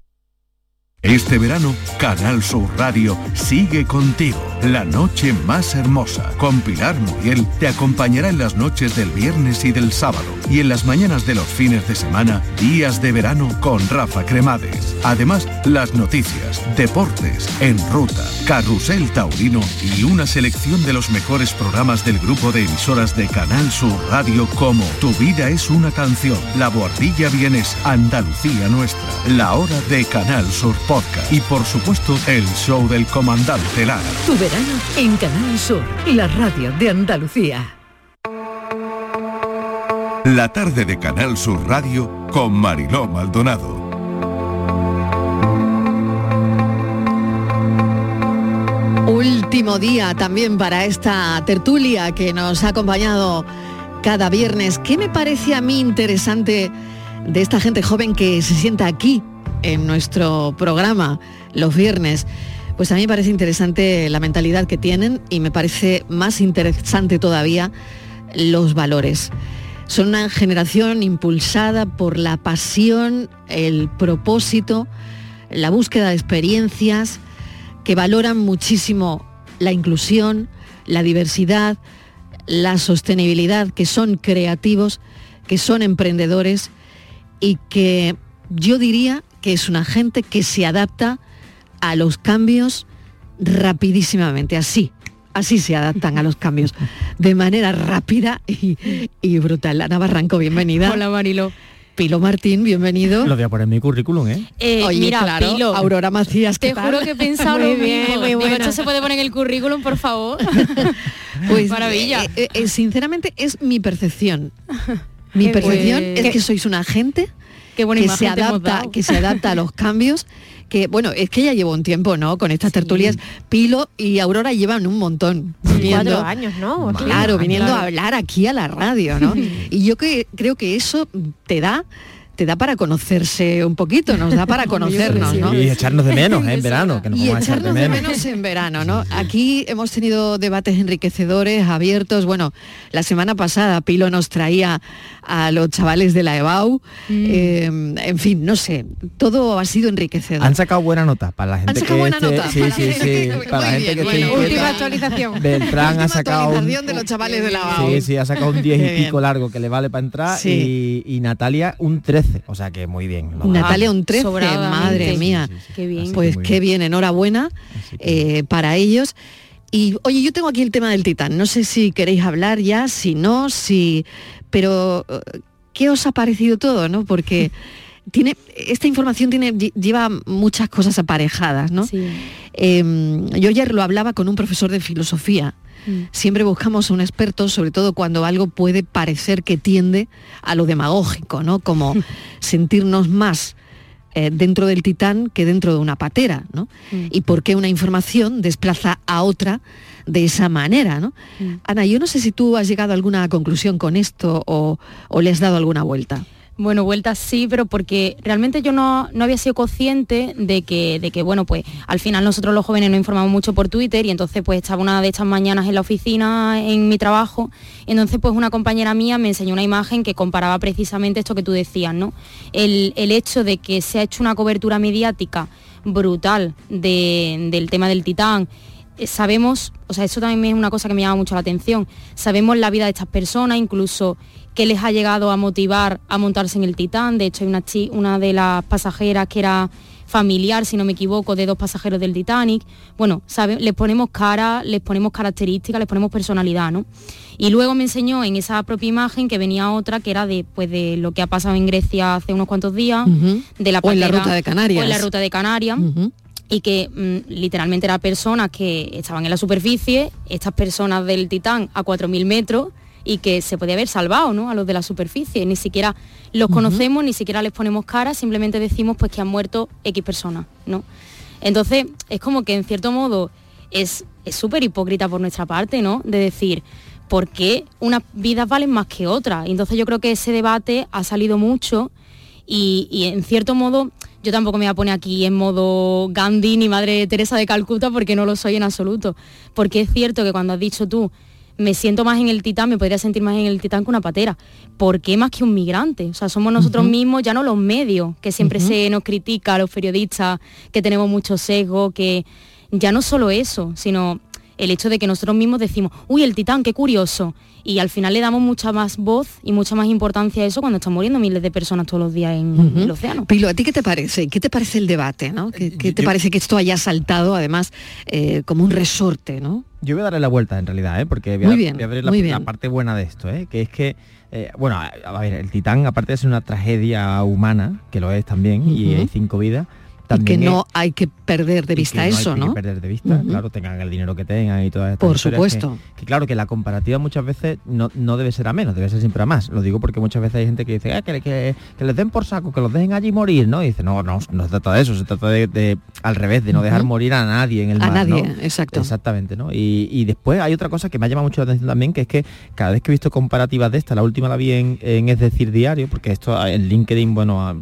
Este verano, Canal Sur Radio sigue contigo. La noche más hermosa, con Pilar Muriel, te acompañará en las noches del viernes y del sábado. Y en las mañanas de los fines de semana, días de verano con Rafa Cremades. Además, las noticias, deportes, en ruta, carrusel taurino y una selección de los mejores programas del grupo de emisoras de Canal Sur Radio como Tu vida es una canción, La Boardilla Vienes, Andalucía Nuestra, La Hora de Canal Sur Podcast y por supuesto el show del comandante Lara. Tu verano en Canal Sur, la radio de Andalucía. La tarde de Canal Sur Radio con Mariló Maldonado. Último día también para esta tertulia que nos ha acompañado cada viernes. ¿Qué me parece a mí interesante de esta gente joven que se sienta aquí en nuestro programa los viernes? Pues a mí me parece interesante la mentalidad que tienen y me parece más interesante todavía los valores. Son una generación impulsada por la pasión, el propósito, la búsqueda de experiencias, que valoran muchísimo la inclusión, la diversidad, la sostenibilidad, que son creativos, que son emprendedores y que yo diría que es una gente que se adapta a los cambios rapidísimamente, así, así se adaptan a los cambios, de manera rápida y, brutal. Ana Barranco, bienvenida. Hola Marilo. Pilo Martín, bienvenido. Lo voy a poner en mi currículum, ¿eh? eh Oye, mira, claro, Pilo, Aurora Macías, Te juro que he pensado muy bien, Muy Digo, esto se puede poner en el currículum, por favor. pues maravilla. Eh, eh, sinceramente es mi percepción. Mi percepción es que sois una gente Qué que se adapta, que se adapta a los cambios que, bueno, es que ya llevo un tiempo, ¿no? Con estas tertulias, Pilo y Aurora llevan un montón. Viniendo, Cuatro años, ¿no? Claro, viniendo a hablar aquí a la radio, ¿no? y yo que, creo que eso te da te da para conocerse un poquito, nos da para conocernos, ¿no? Y echarnos de menos ¿eh? en verano, que nos y echarnos de menos. en verano, ¿no? Aquí hemos tenido debates enriquecedores, abiertos. Bueno, la semana pasada Pilo nos traía a los chavales de la EBAU. Mm. Eh, en fin, no sé, todo ha sido enriquecedor. Han sacado buena nota para la gente ¿Han sacado buena nota? Sí, sí, sí. Para la gente que bueno, Última actualización. Beltrán ha sacado un, de los chavales de la EBAU. Sí, sí, ha sacado un 10 y pico largo que le vale para entrar y, y Natalia un 13 o sea que muy bien. Natalia un 13, madre mía. Qué bien. Pues qué bien, enhorabuena eh, para ellos. Y oye, yo tengo aquí el tema del titán. No sé si queréis hablar ya, si no, si. Pero eh, ¿qué os ha parecido todo? ¿no? Porque tiene, esta información tiene, lleva muchas cosas aparejadas, ¿no? Em, yo ayer lo hablaba con un profesor de filosofía Mm. Siempre buscamos un experto, sobre todo cuando algo puede parecer que tiende a lo demagógico, ¿no? Como sentirnos más eh, dentro del titán que dentro de una patera, ¿no? Mm. Y por qué una información desplaza a otra de esa manera, ¿no? Mm. Ana, yo no sé si tú has llegado a alguna conclusión con esto o, o le has dado alguna vuelta. Bueno, vueltas sí, pero porque realmente yo no, había sido consciente de que, de que, bueno, pues al final nosotros los jóvenes nos informamos mucho por Twitter y entonces pues estaba una de estas mañanas en la oficina, en mi trabajo, entonces pues una compañera mía me enseñó una imagen que comparaba precisamente esto que tú decías, ¿no? El, hecho de que se ha hecho una cobertura mediática brutal del tema del titán, sabemos, o sea, eso también es una cosa que me llama mucho la atención, sabemos la vida de estas personas, incluso qué les ha llegado a motivar a montarse en el Titán, de hecho hay una, una de las pasajeras que era familiar, si no me equivoco, de dos pasajeros del Titanic. Bueno, ¿sabe? les ponemos cara, les ponemos características, les ponemos personalidad, ¿no? Y luego me enseñó en esa propia imagen que venía otra que era de, pues, de lo que ha pasado en Grecia hace unos cuantos días, de la o en la ruta de Canarias. O en la ruta de Canarias y que mm, literalmente eran personas que estaban en la superficie, estas personas del Titán a 4.000 metros y que se podía haber salvado ¿no? a los de la superficie. Ni siquiera los conocemos, ni siquiera les ponemos cara, simplemente decimos pues que han muerto X personas. ¿no? Entonces es como que en cierto modo es súper hipócrita por nuestra parte, ¿no? De decir, ¿por qué unas vidas valen más que otras? Entonces yo creo que ese debate ha salido mucho y, y en cierto modo yo tampoco me voy a poner aquí en modo Gandhi ni Madre Teresa de Calcuta porque no lo soy en absoluto. Porque es cierto que cuando has dicho tú, me siento más en el titán, me podría sentir más en el titán que una patera. ¿Por qué más que un migrante? O sea, somos nosotros mismos, ya no los medios, que siempre se nos critica a los periodistas, que tenemos mucho sesgo, que ya no solo eso, sino el hecho de que nosotros mismos decimos, uy, el titán, qué curioso y al final le damos mucha más voz y mucha más importancia a eso cuando están muriendo miles de personas todos los días en el océano. Pilo, ¿a ti qué te parece? ¿Qué te parece el debate? ¿no? ¿Qué, te parece que esto haya saltado además eh, como un resorte? ¿no? Yo voy a darle la vuelta en realidad, ¿eh? porque voy a, bien, ver la, parte buena de esto, ¿eh? que es que eh, bueno, a, ver, el Titán, aparte de ser una tragedia humana, que lo es también, y hay cinco vidas, y que no hay que perder de vista eso, ¿no? Hay que perder de vista, claro, tengan el dinero que tengan y todas estas Por supuesto. Que, claro, que la comparativa muchas veces no, debe ser a menos, debe ser siempre a más. Lo digo porque muchas veces hay gente que dice, ah, que, que, les den por saco, que los dejen allí morir, ¿no? Y dice, no, no, no se trata de eso, se trata de, al revés, de no dejar morir a nadie en el mar. A nadie, exacto. Exactamente, ¿no? Y, después hay otra cosa que me ha llamado mucho la atención también, que es que cada vez que he visto comparativas de esta, la última la vi en, Es decir Diario, porque esto en LinkedIn, bueno,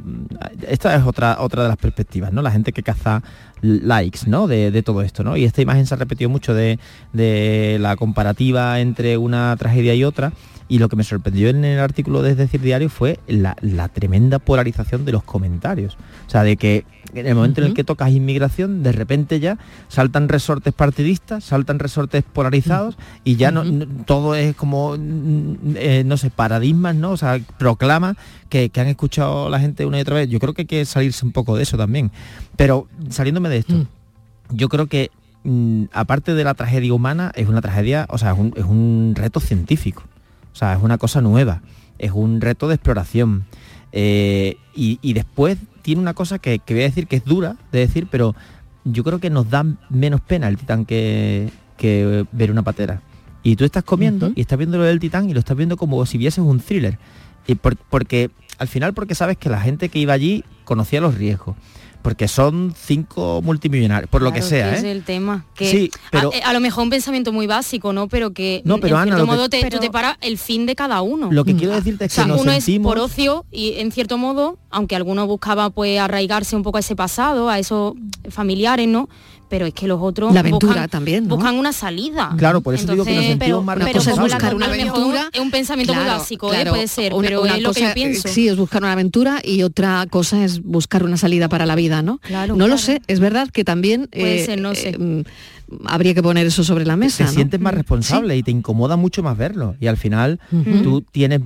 esta es otra, otra de las perspectivas, ¿no? La gente que caza likes ¿no? De, todo esto. ¿no? Y esta imagen se ha repetido mucho de, de la comparativa entre una tragedia y otra y lo que me sorprendió en el artículo de Decir Diario fue la, tremenda polarización de los comentarios. O sea, de que en el momento en el que tocas inmigración, de repente ya saltan resortes partidistas, saltan resortes polarizados y ya no, todo es como, eh, no sé, paradigmas, ¿no? O sea, proclama que, han escuchado la gente una y otra vez. Yo creo que hay que salirse un poco de eso también. Pero saliéndome de esto, mm. yo creo que mm, aparte de la tragedia humana, es una tragedia, o sea, es un reto científico. O sea, es una cosa nueva, es un reto de exploración. Eh, y, después tiene una cosa que, voy a decir que es dura de decir, pero yo creo que nos da menos pena el titán que, ver una patera. Y tú estás comiendo y estás viendo lo del titán y lo estás viendo como si vieses un thriller. Y porque al final porque sabes que la gente que iba allí conocía los riesgos porque son cinco multimillonarios, por lo que sea. ¿eh? el tema. Que pero, a, lo mejor un pensamiento muy básico, ¿no? Pero que no, pero en cierto modo te, tú te para el fin de cada uno. Lo que quiero decirte es que uno es por ocio y en cierto modo, aunque alguno buscaba pues arraigarse un poco a ese pasado, a esos familiares, ¿no? Pero es que los otros la aventura buscan, también buscan una salida claro por eso digo que nos sentimos más pero, es buscar una aventura es un pensamiento muy básico ¿eh? puede ser pero es lo que yo pienso sí es buscar una aventura y otra cosa es buscar una salida para la vida no no lo sé es verdad que también puede eh, ser, no sé. Eh, habría que poner eso sobre la mesa. Te sientes más responsable y te incomoda mucho más verlo. Y al final tú tienes,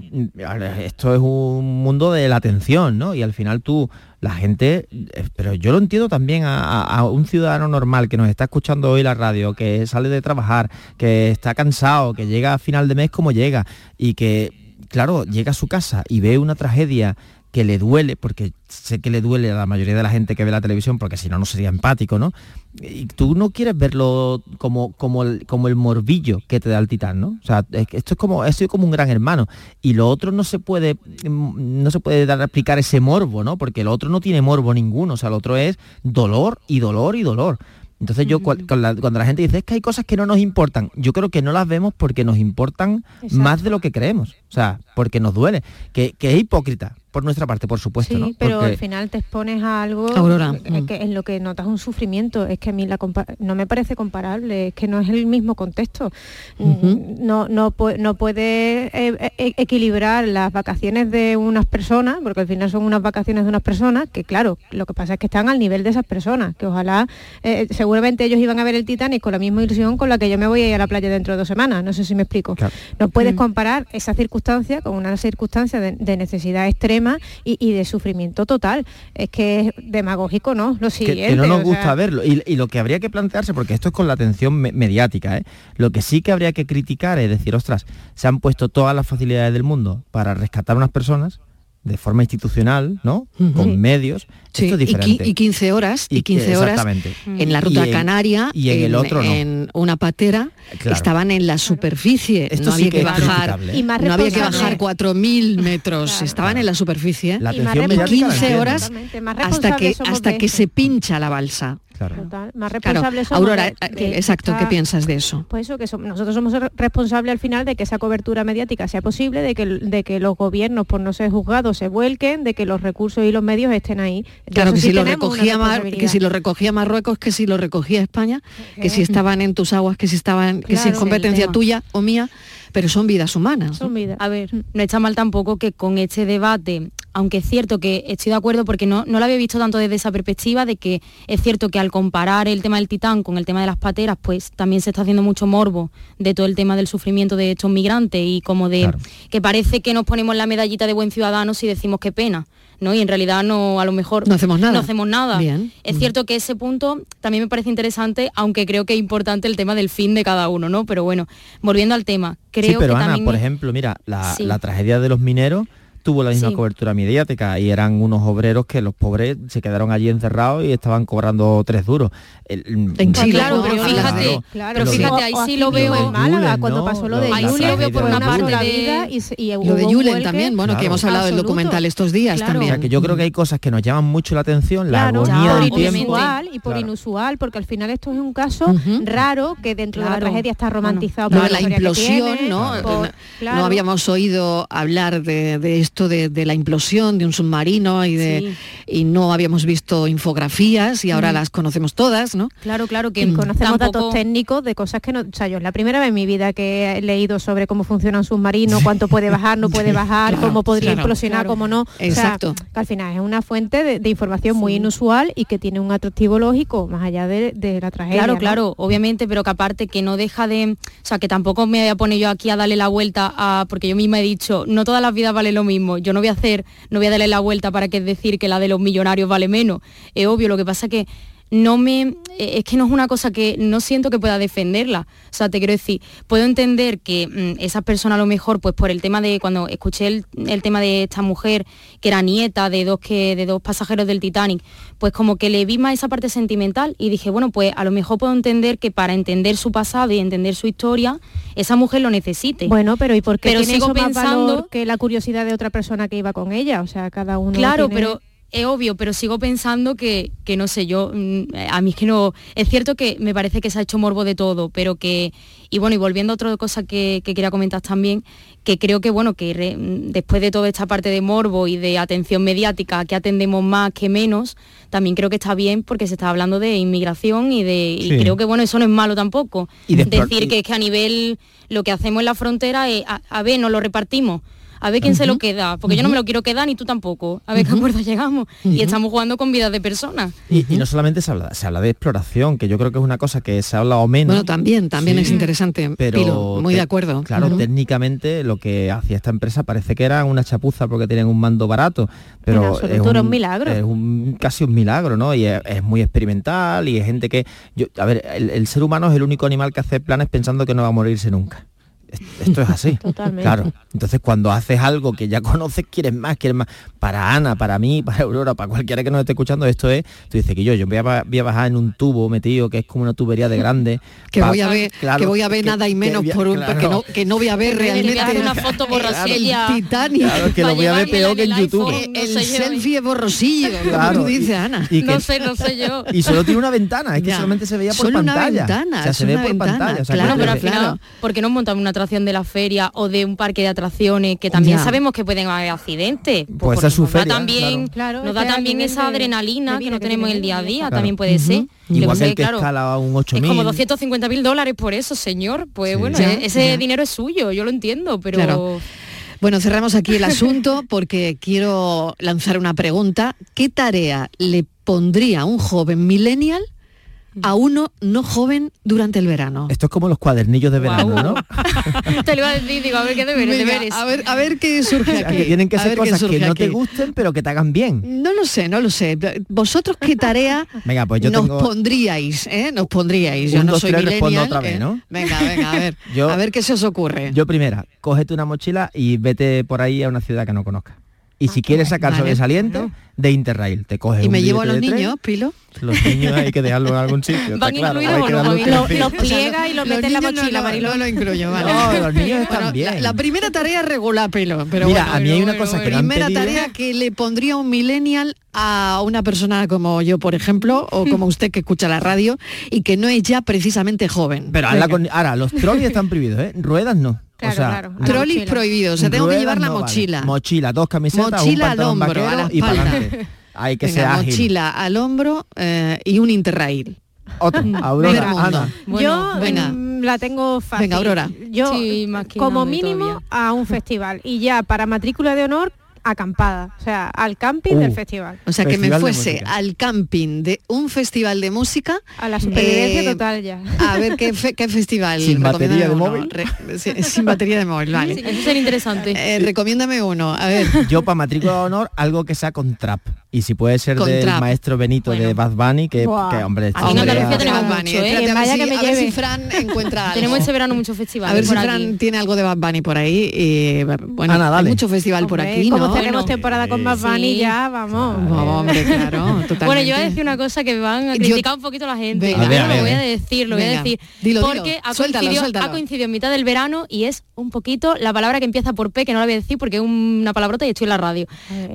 esto es un mundo de la atención, ¿no? Y al final tú, la gente, eh, pero yo lo entiendo también a, un ciudadano normal que nos está escuchando hoy la radio, que sale de trabajar, que está cansado, que llega a final de mes como llega y que, claro, llega a su casa y ve una tragedia que le duele, porque sé que le duele a la mayoría de la gente que ve la televisión, porque si no, no sería empático, ¿no? Y tú no quieres verlo como, como, el, como el morbillo que te da el titán, ¿no? O sea, esto es como, ha sido como un gran hermano. Y lo otro no se puede, no se puede dar a explicar ese morbo, ¿no? Porque el otro no tiene morbo ninguno, o sea, el otro es dolor y dolor y dolor. Entonces yo cuando la gente dice es que hay cosas que no nos importan, yo creo que no las vemos porque nos importan más de lo que creemos, o sea, porque nos duele, que, es hipócrita, por nuestra parte, por supuesto. Sí, pero al final te expones a algo mm. que, en lo que notas un sufrimiento. Es que a mí la no me parece comparable, es que no es el mismo contexto. Mm, no, no, no puedes eh, eh, equilibrar las vacaciones de unas personas, porque al final son unas vacaciones de unas personas, que claro, lo que pasa es que están al nivel de esas personas, que ojalá, eh, seguramente ellos iban a ver el Titanic con la misma ilusión con la que yo me voy a ir a la playa dentro de dos semanas. No sé si me explico. No puedes comparar esa circunstancia con una circunstancia de, necesidad extrema y, de sufrimiento total. Es que es demagógico, ¿no? Lo siguiente. Que, no nos gusta verlo. Y, lo que habría que plantearse, porque esto es con la atención mediática, ¿eh? lo que sí que habría que criticar es decir, ostras, se han puesto todas las facilidades del mundo para rescatar a unas personas de forma institucional, ¿no? Con medios. Esto es diferente. Y, 15 horas, y, 15 horas en la ruta canaria, y en, el otro en una patera, estaban en la superficie. Esto no había que, bajar, no había que bajar 4.000 metros, estaban en la superficie. La atención 15 horas hasta que hasta que se pincha la balsa. Más responsables Aurora, eh, exacto, ¿qué piensas de eso? Pues eso, que nosotros somos responsables al final de que esa cobertura mediática sea posible, de que, de que los gobiernos, por no ser juzgados, se vuelquen, de que los recursos y los medios estén ahí. claro, que si, lo recogía que si lo recogía Marruecos, que si lo recogía España, que si estaban en tus aguas, que si estaban, que si es competencia tuya o mía, pero son vidas humanas. Son vidas. A ver, no está mal tampoco que con este debate aunque es cierto que estoy de acuerdo porque no, no lo había visto tanto desde esa perspectiva de que es cierto que al comparar el tema del titán con el tema de las pateras, pues también se está haciendo mucho morbo de todo el tema del sufrimiento de estos migrantes y como de que parece que nos ponemos la medallita de buen ciudadano si decimos qué pena. ¿no? Y en realidad no, a lo mejor no hacemos nada. No hacemos nada. Es cierto que ese punto también me parece interesante, aunque creo que es importante el tema del fin de cada uno, ¿no? Pero bueno, volviendo al tema, creo sí, pero Ana, por ejemplo, mira, la, la tragedia de los mineros tuvo la misma cobertura mediática y eran unos obreros que los pobres se quedaron allí encerrados y estaban cobrando tres duros. en Chile, claro, pero fíjate, pero fíjate, ahí sí lo veo en Málaga cuando pasó lo de Ahí sí lo veo por una parte de vida y, lo de Yulen también, bueno, que hemos hablado del documental estos días también. O sea, que yo creo que hay cosas que nos llaman mucho la atención, la agonía del tiempo. Inusual, y por inusual, porque al final esto es un caso raro que dentro de la tragedia está romantizado por la, implosión, ¿no? No habíamos oído hablar de esto de, la implosión de un submarino y de y no habíamos visto infografías y ahora mm. las conocemos todas, ¿no? Claro, claro, que mm. conocemos datos técnicos de cosas que no, o sea, yo es la primera vez en mi vida que he leído sobre cómo funciona un submarino, cuánto puede bajar, no puede bajar, cómo podría implosionar, cómo no. Exacto. que al final es una fuente de, información muy inusual y que tiene un atractivo lógico más allá de, la tragedia. Claro, claro, obviamente, pero que aparte que no deja de, o sea, que tampoco me voy a poner yo aquí a darle la vuelta a, porque yo misma he dicho, no todas las vidas valen lo mismo yo no voy a hacer, no voy a darle la vuelta para que decir que la de los millonarios vale menos. Es obvio, lo que pasa que no me eh, es que no es una cosa que no siento que pueda defenderla. O sea, te quiero decir, puedo entender que mm, esa persona a lo mejor, pues por el tema de cuando escuché el, tema de esta mujer que era nieta de dos que de dos pasajeros del Titanic, pues como que le vi más esa parte sentimental y dije, bueno, pues a lo mejor puedo entender que para entender su pasado y entender su historia, esa mujer lo necesite. Bueno, pero ¿y por qué pero sigo pensando que la curiosidad de otra persona que iba con ella? O sea, cada uno Claro, pero es obvio, pero sigo pensando que, que, no sé, yo, mm, a mí es que no, es cierto que me parece que se ha hecho morbo de todo, pero que, y bueno, y volviendo a otra cosa que, quería comentar también, que creo que, bueno, que mm, después de toda esta parte de morbo y de atención mediática, que atendemos más que menos, también creo que está bien porque se está hablando de inmigración y de, y creo que, bueno, eso no es malo tampoco. Y Decir que es que a nivel, lo que hacemos en la frontera es, a, a ver, nos lo repartimos a ver quién se lo queda, porque yo no me lo quiero quedar ni tú tampoco, a ver qué acuerdo llegamos. Y estamos jugando con vidas de personas. Y, no solamente se habla, se habla de exploración, que yo creo que es una cosa que se habla o menos. Bueno, también, también es interesante, pero muy de acuerdo. Claro, técnicamente lo que hacía esta empresa parece que era una chapuza porque tenían un mando barato, pero es un, milagro. Es un, casi un milagro, ¿no? Y es, muy experimental y es gente que... Yo, a ver, el ser humano es el único animal que hace planes pensando que no va a morirse nunca esto es así. Claro. Entonces cuando haces algo que ya conoces, quieres más, quieres más. Para Ana, para mí, para Aurora, para cualquiera que nos esté escuchando, esto es, tú dices que yo, yo voy a, bajar en un tubo metido, que es como una tubería de grande. que, voy a ver, que voy a ver nada y menos por un, que, no, que no voy a ver realmente una foto borrosilla. El Titanic. Claro, que lo voy a ver peor que en YouTube. el selfie es borrosillo, claro. tú dices, Ana. Y no sé, no sé yo. Y solo tiene una ventana, es que solamente se veía por pantalla. Una ventana, o sea, se ve por pantalla. claro, pero al final, ¿por qué no montamos una atracción de la feria o de un parque de atracciones que también sabemos que pueden haber accidentes. Pues, esa su feria, también, claro. nos da también esa adrenalina que no tenemos en el día a día, también puede ser. Igual que el que escala un 8.000. Es como 250 mil dólares por eso, señor. Pues bueno, ese dinero es suyo, yo lo entiendo, pero... Bueno, cerramos aquí el asunto porque quiero lanzar una pregunta. ¿Qué tarea le pondría un joven millennial a uno no joven durante el verano. Esto es como los cuadernillos de verano, ¿no? te lo iba a decir, digo, a ver qué deberes, deberes. A ver, a ver qué surge aquí. que tienen que ser cosas que no te gusten, pero que te hagan bien. No lo sé, no lo sé. ¿Vosotros qué tarea venga, pues yo nos pondríais? Eh? Nos pondríais. Yo no dos, soy tres, millennial. respondo otra vez, ¿eh? ¿no? Venga, venga, a ver. Yo- a ver qué se os ocurre. Yo primera, cógete una mochila y vete por ahí a una ciudad que no conozcas. Y si quieres sacar Vale. sobresaliente, de Interrail. Te coges y un me llevo a los niños, Pilo. Los niños hay que dejarlos en algún sitio. Los pliega y los mete en la mochila, no, Mariló. No lo incluyo, vale. No, los niños están Bueno, bien. La, la primera tarea es regular pelo, pero Mira, bueno, a mí hay una bueno, cosa que han primera pedido. tarea que le pondría un millennial a una persona como yo, por ejemplo, o como usted que escucha la radio y que no es ya precisamente joven. Pero con- ahora, los trolleys están prohibidos, ¿eh? Ruedas no. Claro, o sea, claro. Mochila. prohibido, o sea, tengo que llevar la no vale. mochila. Mochila, dos camisetas, Mochila un al hombro, a la y para. Hay que Venga, ser ágil. mochila al hombro eh, y un interrail. Otra, Aurora, Venga, Ana. yo venga. mm, la tengo fácil. Venga, Aurora. Yo, Sí, como mínimo, todavía. a un festival. Y ya para matrícula de honor, acampada. O sea, al camping del Uh. festival. O sea, que me Festival fuese al camping de un festival de música. A la supervivencia eh, total ya. A ver qué, fe- qué festival. Sin batería de uno. móvil. Re- sí, sin batería de móvil, vale. Eso sería interesante. Eh, recomiéndame uno. A ver. Yo para matrícula de honor algo que sea con trap. Y si puede ser Con del trap. maestro Benito de Bad Bunny, que, hombre, Aquí en hombre, Andalucía ya- tenemos Bad mucho, Bunny. ¿eh? Espérate, Que a ver vaya si- que me a ver lleve. si Fran encuentra algo. Tenemos este verano muchos festivales. A ver si por Fran aquí. tiene algo de Bad Bunny por ahí. Y, bueno, Ana, hay mucho festival por aquí, como ¿no? tenemos Bueno. temporada con Bunny Sí. ya, vamos. Oh, hombre, claro, totalmente. Bueno, yo voy a decir una cosa que van a Yo- criticar un poquito la gente. Venga, Yo a ver, a lo voy a decir, lo voy a decir. dilo, dilo. porque ha Suéltalo, coincidido, suéltalo. ha coincidido en mitad del verano y es un poquito la palabra que empieza por P, que no la voy a decir porque es una palabrota y estoy en la radio.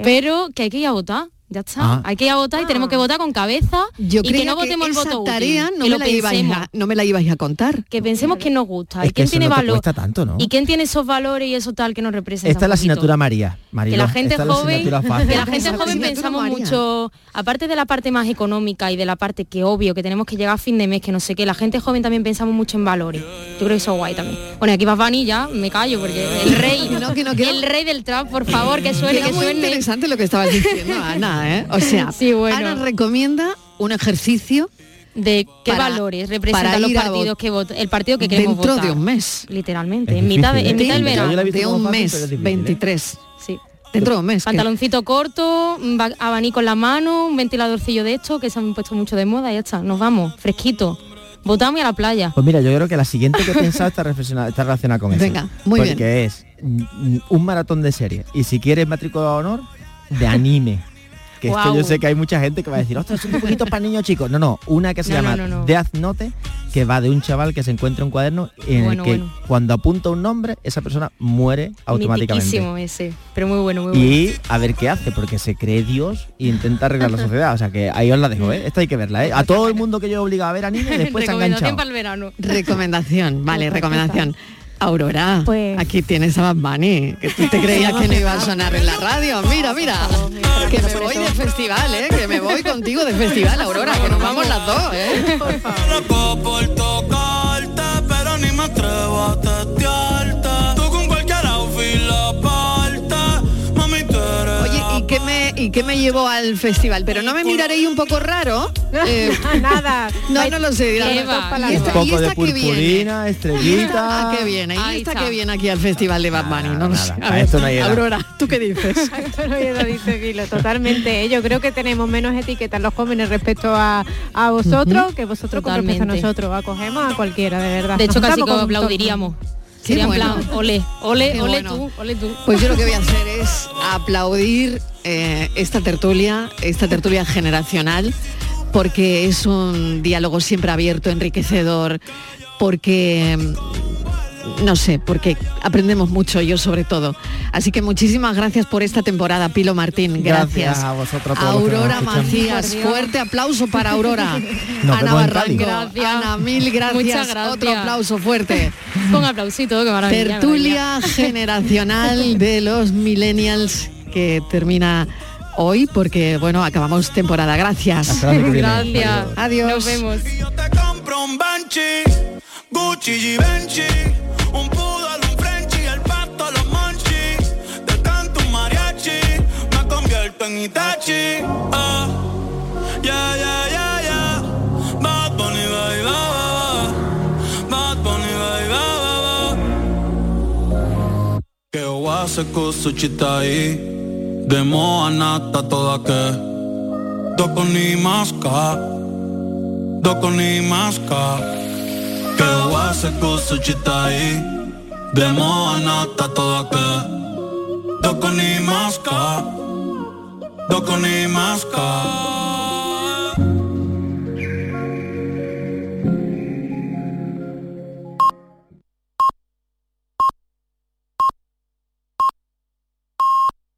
Pero que hay que ir a votar. Ya está. Ah. Hay que ir a votar y tenemos que votar con cabeza Yo y que no votemos el esa voto útil, tarea no que me, lo la ibais a, no me la ibais a contar. Que pensemos quién nos gusta Es y que quién eso tiene no valor. tanto, ¿no? Y quién tiene esos valores y eso tal que nos representa. Esta es la asignatura María. Mariló, que la gente esta la joven fácil. que la gente Esa joven pensamos María. mucho aparte de la parte más económica y de la parte que obvio que tenemos que llegar a fin de mes que no sé qué la gente joven también pensamos mucho en valores yo creo que eso es guay también bueno aquí va Bunny ya me callo porque el rey No, que que el rey del trap por favor que suene que muy suene interesante lo que estabas diciendo, Ana, ¿eh? O sea, Sí, bueno. Ana recomienda un ejercicio de qué Para- valores representan los partidos vot- que vota el partido que queremos dentro votar de un mes. literalmente en mitad de, en ¿eh? mitad del verano de un fácil, mes, difícil, ¿eh? 23. sí Dentro de un mes. Pantaloncito corto, abanico en la mano, un ventiladorcillo de esto que se han puesto mucho de moda y ya está. Nos vamos, fresquito. Votamos y a la playa. Pues mira, yo creo que la siguiente que he pensado está, reflexionada- está relacionada con eso. Venga, muy bien. Porque es un maratón de series. Y si quieres matrícula de honor, de anime. Que esto Guau. yo sé que hay mucha gente que va a decir, ostras, son un poquito para niños chicos. No, no, una que se No, llama no, no, no. Death Note, que va de un chaval que se encuentra un cuaderno en Bueno, el que bueno. cuando apunta un nombre, esa persona muere automáticamente. Mitiquísimo ese, pero muy bueno, muy bueno. Y a ver qué hace, porque se cree Dios e intenta arreglar la sociedad. O sea que ahí os la dejo, ¿eh? Esta hay que verla, ¿eh? A todo el mundo que yo he obligado a ver anime, después se ha Recomendación enganchado. para el verano. Recomendación, vale, recomendación. Aurora, Pues- aquí tienes a Bad Bunny, que tú te creías que no iba a sonar en la radio. Mira, mira, que me voy de festival, ¿eh? Que me voy contigo de festival, Aurora, que nos vamos las dos, ¿eh? Por qué, me, ¿y qué me llevó al festival? Pero no me miraréis un poco raro. Eh, Nada. no, no lo sé. dirán, ¿Qué va? ¿y Un esta- y poco de que viene? purpurina, ¿Y estrellita. esta a qué viene? ¿Y Ahí está. que viene aquí al festival de Bad Bunny? No lo nada, sé. a A ver, esto no. Aurora, ¿tú qué dices? Esto no dice Filo, totalmente. ¿eh? Yo creo que tenemos menos etiquetas los jóvenes respecto a, a vosotros que vosotros con respecto a nosotros. Acogemos a cualquiera, de verdad. De hecho, casi que un aplaudiríamos. Sería en bueno. plan, ole, ole, Qué ole bueno. tú, ole tú. Pues yo lo que voy a hacer es aplaudir eh, esta tertulia, esta tertulia generacional, porque es un diálogo siempre abierto, enriquecedor, porque mm, no sé, porque aprendemos mucho, yo sobre todo. Así que muchísimas gracias por esta temporada, Pilo Martín. Gracias. Gracias a vosotros, a que Aurora. Macías, fuerte aplauso para Aurora. Nos Ana Barranco. Ana, mil gracias. Muchas gracias. Otro aplauso fuerte. Con aplausito, qué maravilla. Tertulia generacional de los millennials que termina hoy porque, bueno, acabamos temporada. Gracias. Gracias. Adiós. Nos vemos. Yo te compro Que oase kusu chitai. Demo nata toda Doko ni maska Doko ni maska Que wase kusu chitai Demo nata toda Doko ni maska Doko ni maska